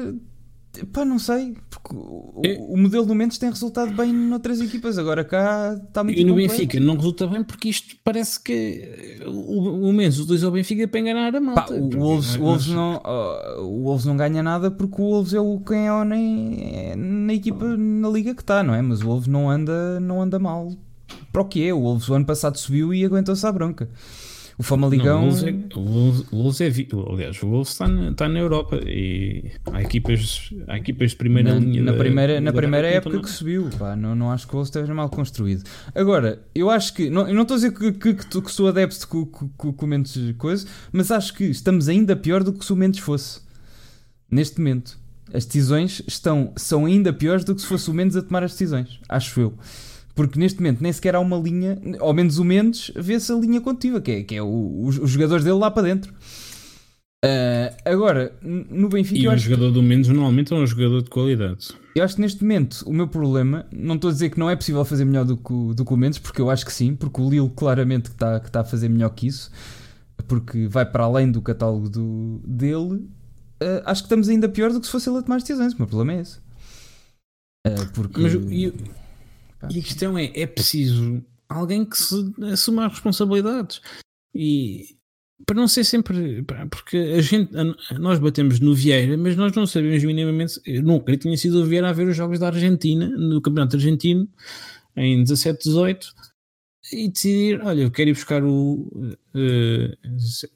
Pá, não sei, porque o, é. o, modelo do Mendes tem resultado bem noutras equipas, agora cá está muito E no Benfica não resulta bem porque isto parece que o, o Mendes utiliza o Benfica para enganar a malta. Pá, o, Wolves, o, Wolves não, o Wolves não ganha nada porque o Wolves é o quem é na, na equipa, na liga que está, não é? Mas o Wolves não anda, não anda mal para o que é. O Wolves o ano passado subiu e aguentou-se à bronca. O Famaligão. O Wolves, é, é, aliás, o Wolves está na, está na Europa e há equipas, há equipas de primeira na, linha. Na da, primeira, da na primeira época que subiu, pá, não, não acho que o Wolves esteja mal construído. Agora, eu acho que, não, eu não estou a dizer que, que, que, que sou adepto com, com, com Mendes coisa, mas acho que estamos ainda pior do que se o Mendes fosse. Neste momento. As decisões estão, são ainda piores do que se fosse o Mendes a tomar as decisões, acho eu. Porque neste momento nem sequer há uma linha, ao menos o Mendes vê-se a linha contínua, que é, que é o, os, os, jogadores dele lá para dentro. Uh, agora, no Benfica. E o jogador que, do Mendes normalmente é um jogador de qualidade. Eu acho que neste momento o meu problema, não estou a dizer que não é possível fazer melhor do que, do que o Mendes, porque eu acho que sim, porque o Lille claramente está que tá a fazer melhor que isso, porque vai para além do catálogo do, dele. Uh, acho que estamos ainda pior do que se fosse ele a tomar decisões. O meu problema é esse. Uh, porque... Mas e, a questão é: é preciso alguém que se assuma as responsabilidades. E para não ser sempre. Porque a gente, nós batemos no Vieira, mas nós não sabemos minimamente. Eu nunca tinha sido o Vieira a ver os jogos da Argentina, no Campeonato Argentino, em 17, 18, e decidir: olha, eu quero ir buscar o. Uh,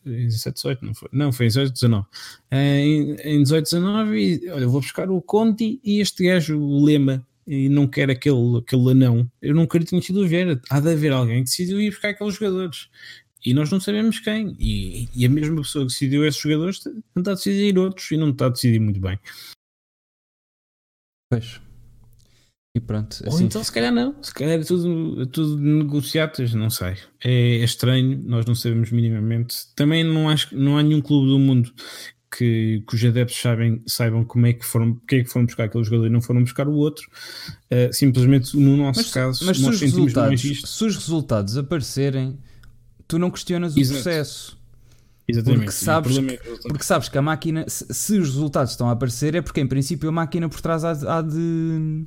17, 18, não foi? Não, foi em 18, 19. Uh, em, em 18, 19, e olha, vou buscar o Conti e este gajo, o Lema, e não quer aquele, aquele anão. Eu nunca tinha sido o Vieira. Há de haver alguém que decidiu ir buscar aqueles jogadores e nós não sabemos quem. E, e, a mesma pessoa que decidiu esses jogadores não está a decidir outros e não está a decidir muito bem. Pois. E pronto. Ou assim... então se calhar não. Se calhar é tudo, é tudo negociatas, não sei. É, é, estranho, nós não sabemos minimamente. Também não, acho, não há nenhum clube do mundo que, que os adeptos sabem, saibam como é que foram, porque é que foram buscar aquele jogador e não foram buscar o outro. Uh, simplesmente no nosso mas, caso, mas nós se os, resultados, se os resultados aparecerem tu não questionas o Exato. processo. Exatamente. Porque sabes, é porque sabes que a máquina, se, se, os resultados estão a aparecer, é porque em princípio a máquina por trás há há de,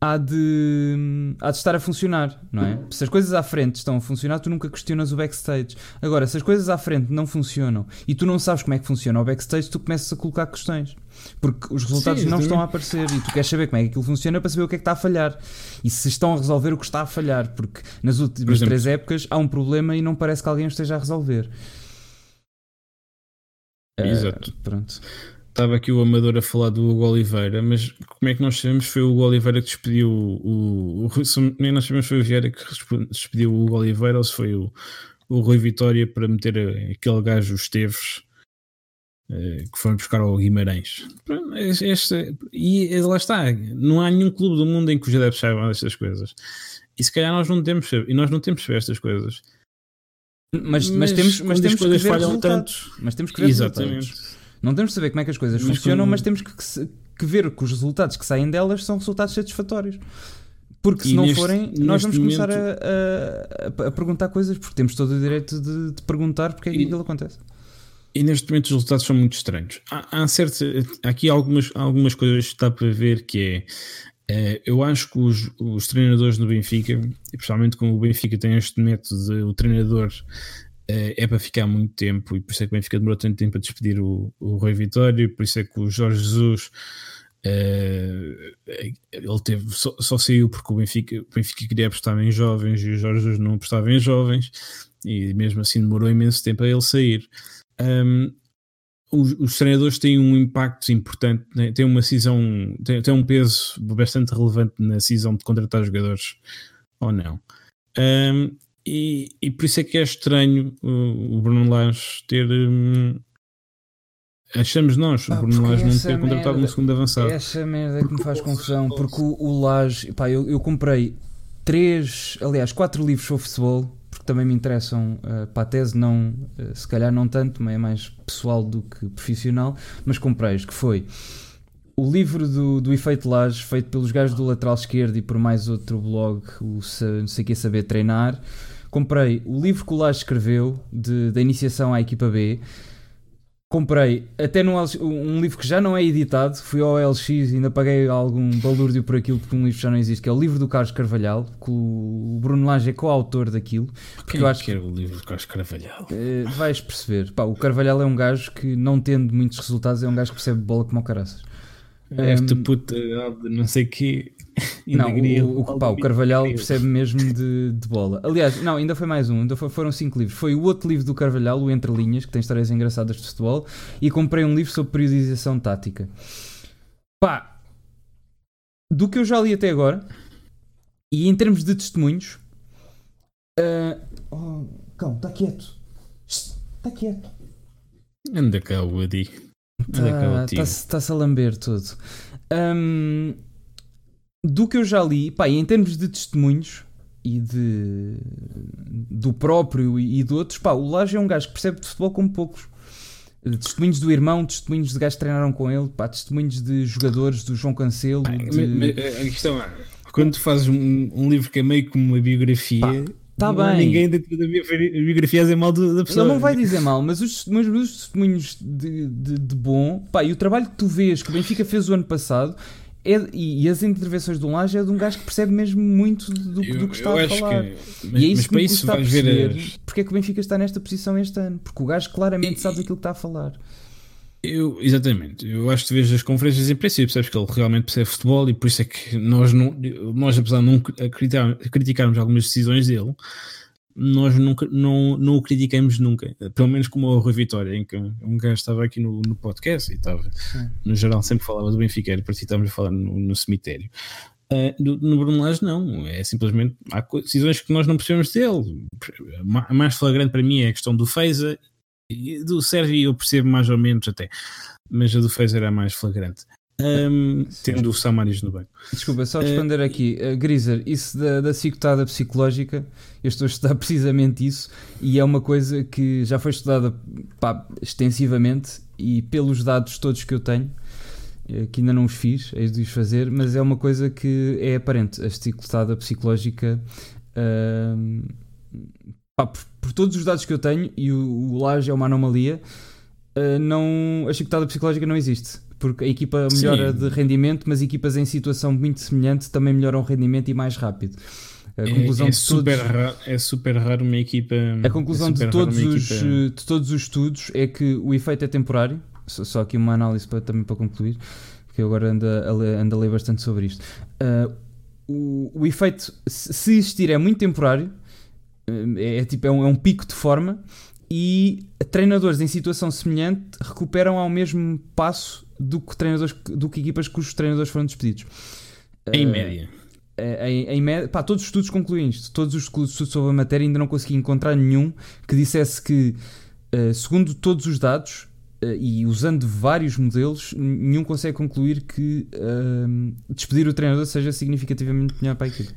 há de, há de estar a funcionar, não é? Se as coisas à frente estão a funcionar, tu nunca questionas o backstage. Agora, se as coisas à frente não funcionam e tu não sabes como é que funciona o backstage, tu começas a colocar questões. Porque os resultados Sim, não estão a aparecer e tu queres saber como é que aquilo funciona para saber o que é que está a falhar e se estão a resolver o que está a falhar. Porque nas últimas exemplo, três épocas há um problema e não parece que alguém o esteja a resolver. Exato. Uh, pronto estava aqui o Amador a falar do Hugo Oliveira, mas como é que nós sabemos foi o Hugo Oliveira que despediu o. o, nem nós sabemos foi o Vieira que despediu o Hugo Oliveira ou se foi o, o Rui Vitória para meter aquele gajo, os Esteves, eh, que foram buscar ao Guimarães. Este, e lá está, não há nenhum clube do mundo em que os adeptos saibam destas coisas. E se calhar nós não temos, e nós não temos saber estas coisas. Mas, mas, mas temos, mas temos que ver falham tanto. Mas temos que ver Exatamente. Resultados. Não temos de saber como é que as coisas mas funcionam, como... mas temos que, que, ver que os resultados que saem delas são resultados satisfatórios. Porque se e não neste, forem, nós vamos momento... começar a, a, a, perguntar coisas, porque temos todo o direito de, de perguntar porque é que aquilo acontece. E neste momento os resultados são muito estranhos. Há, há, aqui algumas, algumas coisas que está para ver que é. é eu acho que os, os treinadores do Benfica, e principalmente como o Benfica tem este método de o treinador é, é para ficar muito tempo e por isso é que o Benfica demorou tanto tempo a despedir o, o Rui Vitório, por isso é que o Jorge Jesus uh, ele teve, só, só, saiu porque o Benfica, o Benfica queria apostar em jovens e o Jorge Jesus não apostava em jovens e mesmo assim demorou imenso tempo a ele sair. Um, os, os, treinadores têm um impacto importante, né? têm uma decisão, têm, têm um peso bastante relevante na decisão de contratar jogadores ou não. Um, e, e por isso é que é estranho o, o Bruno Lage ter. Hum, achamos nós, o Bruno Lage não ter contratado um segundo avançado. Essa merda que me faz confusão, porque o, o Lage, pá, eu, eu comprei três, aliás, quatro livros sobre futebol, porque também me interessam uh, para a tese, não, uh, se calhar não tanto, mas é mais pessoal do que profissional, mas comprei-os, que foi o livro do, do Efeito Lage, feito pelos gajos do lateral esquerdo e por mais outro blog, o Não sei que saber treinar, Comprei o livro que o Lage escreveu de, da iniciação à equipa B. Comprei até no, um livro que já não é editado, fui ao LX e ainda paguei algum balúrdio por aquilo porque um livro já não existe, que é o livro do Carlos Carvalhal, que o Bruno Lage é coautor daquilo. Porque Quem eu acho que é o livro do Carlos Carvalhal? Uh, vais perceber. Pá, o Carvalhal é um gajo que, não tendo muitos resultados, é um gajo que percebe bola como o caraças. Esta um, puta, não sei o que não, o, o, pá, o Carvalhal percebe mesmo de, de, bola. Aliás, não, ainda foi mais um, ainda foi, foram cinco livros. Foi o outro livro do Carvalhal, o Entre Linhas, que tem histórias engraçadas de futebol, e comprei um livro sobre periodização tática. Pá, do que eu já li até agora, e em termos de testemunhos. Uh, oh, calma, está quieto. Está quieto. Anda cá, Woody. Está-se tá, tá a lamber tudo. Um, do que eu já li, pá, em termos de testemunhos e de do próprio e de outros, pá, o Laje é um gajo que percebe de futebol como poucos. Testemunhos do irmão, testemunhos de gajos que treinaram com ele, pá, testemunhos de jogadores do João Cancelo. de... a questão é, quando tu fazes um, um, livro que é meio como uma biografia. Pá, Tá não bem. ninguém dentro da biografia a dizer mal da pessoa. Ele não vai dizer mal, mas os, mas os testemunhos de, de, de, bom, pá, e o trabalho que tu vês que o Benfica fez o ano passado é, e, e, as intervenções do Laje é de um gajo que percebe mesmo muito do, eu, do que está a falar. Que, mas, e é isso que me isso a perceber as... porque é que o Benfica está nesta posição este ano. Porque o gajo claramente e, sabe daquilo que está a falar. Eu, exatamente, eu acho que vejo as conferências de imprensa e percebes que ele realmente percebe futebol e por isso é que nós, não, nós apesar de não criticar, criticarmos algumas decisões dele, nós nunca, não, não o criticamos nunca, pelo menos como o Rui Vitória, em que um gajo estava aqui no, no podcast e estava, no geral, sempre falava do Benfica, para si estávamos a falar no, no cemitério. Uh, no, no Bruno Lage não, é simplesmente há decisões que nós não percebemos dele. A mais flagrante para mim é a questão do Feiza do Sérgio eu percebo mais ou menos até, mas a do Feiza era mais flagrante. Um, tendo o Samaris no banco. Desculpa, só responder uh, aqui, uh, Griser, isso da, da psicológica, eu estou a estudar precisamente isso e é uma coisa que já foi estudada pá, extensivamente e pelos dados todos que eu tenho, eh, que ainda não os fiz, é de os fazer, mas é uma coisa que é aparente, a cicotada psicológica. Uh, pá, por, por, todos os dados que eu tenho, e o, o Laje é uma anomalia, uh, não, a chicotada psicológica não existe porque a equipa melhora Sim. de rendimento, mas equipas em situação muito semelhante também melhoram o rendimento e mais rápido. A é, conclusão é, é, de super todos, raro, é super raro uma equipa. A conclusão é de, todos os, equipa... de todos os estudos é que o efeito é temporário. Só, só aqui uma análise para, também para concluir, porque eu agora ando a, ler, ando a ler bastante sobre isto. Uh, o, o efeito, se existir, é muito temporário. É, é tipo é um, é um pico de forma e treinadores em situação semelhante recuperam ao mesmo passo do que treinadores do que equipas cujos treinadores foram despedidos. Em uh, média. Em, em média, pá, todos os estudos concluem isto. Todos os estudos sobre a matéria ainda não consegui encontrar nenhum que dissesse que, uh, segundo todos os dados uh, e usando vários modelos, nenhum consegue concluir que despedir o treinador seja significativamente melhor para a equipa.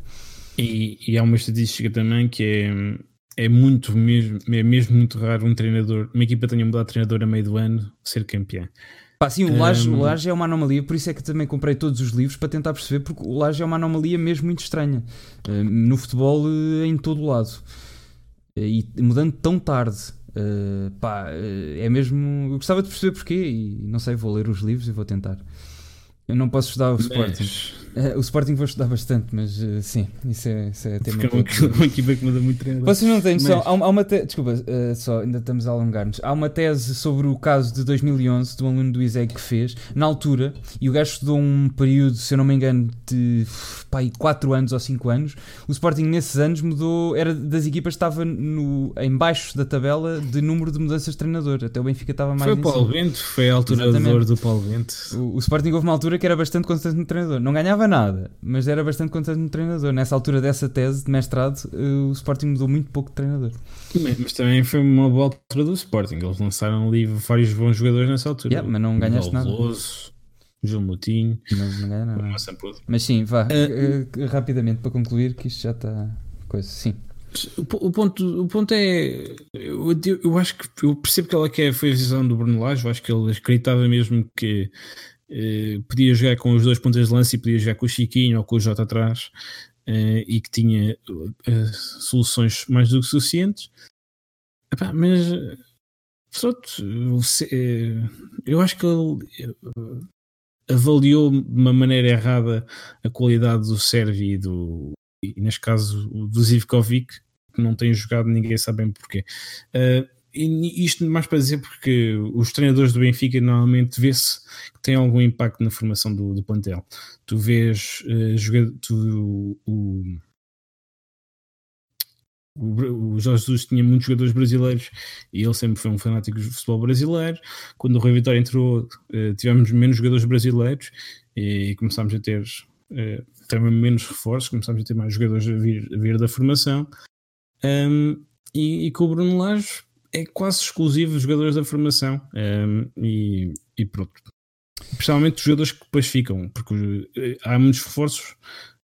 E, e há uma estatística também que é é muito mesmo, é mesmo muito raro um treinador, uma equipa tenha mudado de treinador a meio do ano ser campeã. Pá, sim, o Laje, um... o Laje é uma anomalia, por isso é que também comprei todos os livros para tentar perceber, porque o Laje é uma anomalia mesmo muito estranha uh, no futebol uh, em todo o lado uh, e mudando tão tarde. pá, é mesmo. Eu gostava de perceber porquê e não sei, vou ler os livros e vou tentar. Eu não posso estudar o Mas... Sporting. Uh, o Sporting vou estudar bastante, mas uh, sim, isso é, isso é tema. Porque é uma, uma equipa que muda muito treinador. Vocês não têm noção, mas... há, há uma te... desculpa, uh, só ainda estamos a alongar-nos. Há uma tese sobre o caso de 2011 de um aluno do ISEG que fez, na altura, e o gajo estudou um período, se eu não me engano, de pá, 4 anos ou 5 anos. O Sporting nesses anos mudou, era das equipas que estava no, em baixo da tabela de número de mudanças de treinador. Até o Benfica estava mais. Foi o Paulo Bento, foi a altura do Paulo Bento. O, o Sporting houve uma altura que era bastante constante no treinador. Não ganhava ganhava nada, mas era bastante contente no treinador. Nessa altura dessa tese de mestrado, eh, o Sporting mudou muito pouco de treinador. Mas também foi uma boa altura do Sporting. Eles lançaram ali vários bons jogadores nessa altura. Yeah, mas não ganhaste nada. Veloso, João Moutinho. Não, não ganha nada. Mas sim, vá, uh, rapidamente para concluir, que isto já está. Coisa, sim. O ponto, o ponto é. Eu, eu acho que eu percebo que ela quer foi a visão do Bruno Lage. Eu acho que ele acreditava mesmo que podia jogar com os dois pontas de lança e podia jogar com o Chiquinho ou com o Jota atrás uh, e que tinha uh, soluções mais do que suficientes. Epá, mas pronto, eu acho que ele avaliou de uma maneira errada a qualidade do Servi e do e neste caso do Zivkovic que não tem jogado, ninguém sabe bem porquê. Uh, e isto mais para dizer porque os treinadores do Benfica normalmente vê-se que tem algum impacto na formação do, do plantel. Tu vês uh, tu, o, o, o Jorge Jesus tinha muitos jogadores brasileiros e ele sempre foi um fanático do futebol brasileiro. Quando o Rui Vitória entrou, uh, tivemos menos jogadores brasileiros e começámos a ter uh, também menos reforços, começámos a ter mais jogadores a vir, a vir da formação. Um, e, e com o Bruno Lage é quase exclusivo dos jogadores da formação um, e, e, pronto. Principalmente os jogadores que depois ficam, porque eh, há muitos reforços,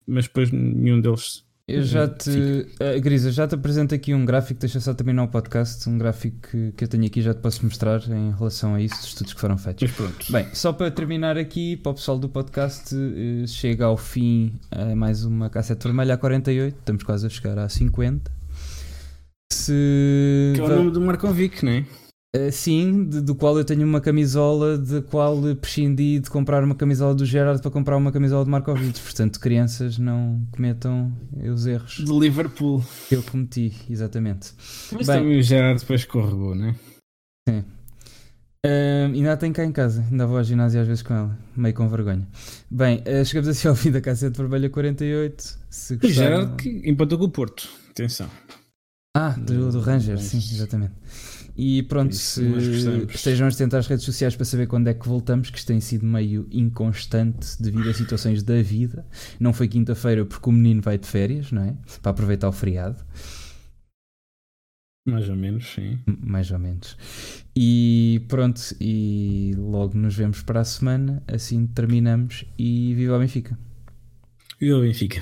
mas depois nenhum deles. Eu já te, uh, Grisa, já te apresento aqui um gráfico, deixa só terminar o podcast, um gráfico que, que eu tenho aqui já te posso mostrar em relação a isso, dos estudos que foram feitos. Mas pronto. Bem, só para terminar aqui, para o pessoal do podcast, uh, chega ao fim uh, mais uma cassete vermelha a 48, estamos quase a chegar a 50 se. Que é o nome do Markovic, não é? Uh, sim, de, do qual eu tenho uma camisola, de qual prescindi de comprar uma camisola do Gerard para comprar uma camisola de Markovic. Portanto, crianças não cometam os erros de Liverpool que eu cometi, exatamente. Mas Bem, também o Gerard depois corregou, né? Sim. Uh, ainda a tenho cá em casa, ainda vou ao ginásio às vezes com ela, meio com vergonha. Bem, uh, chegamos assim ao fim da Cassete Vermelha 48. Se gostaram... O Gerard que empatou com o Porto, atenção. Ah, do, do Rangers, sim, exatamente. E pronto, Isso, se estejam atentos às redes sociais para saber quando é que voltamos, que isto tem sido meio inconstante devido a situações da vida. Não foi quinta-feira porque o menino vai de férias, não é? Para aproveitar o feriado. Mais ou menos, sim. Mais ou menos. E pronto, e logo nos vemos para a semana. Assim terminamos e viva o Benfica. Viva o Benfica.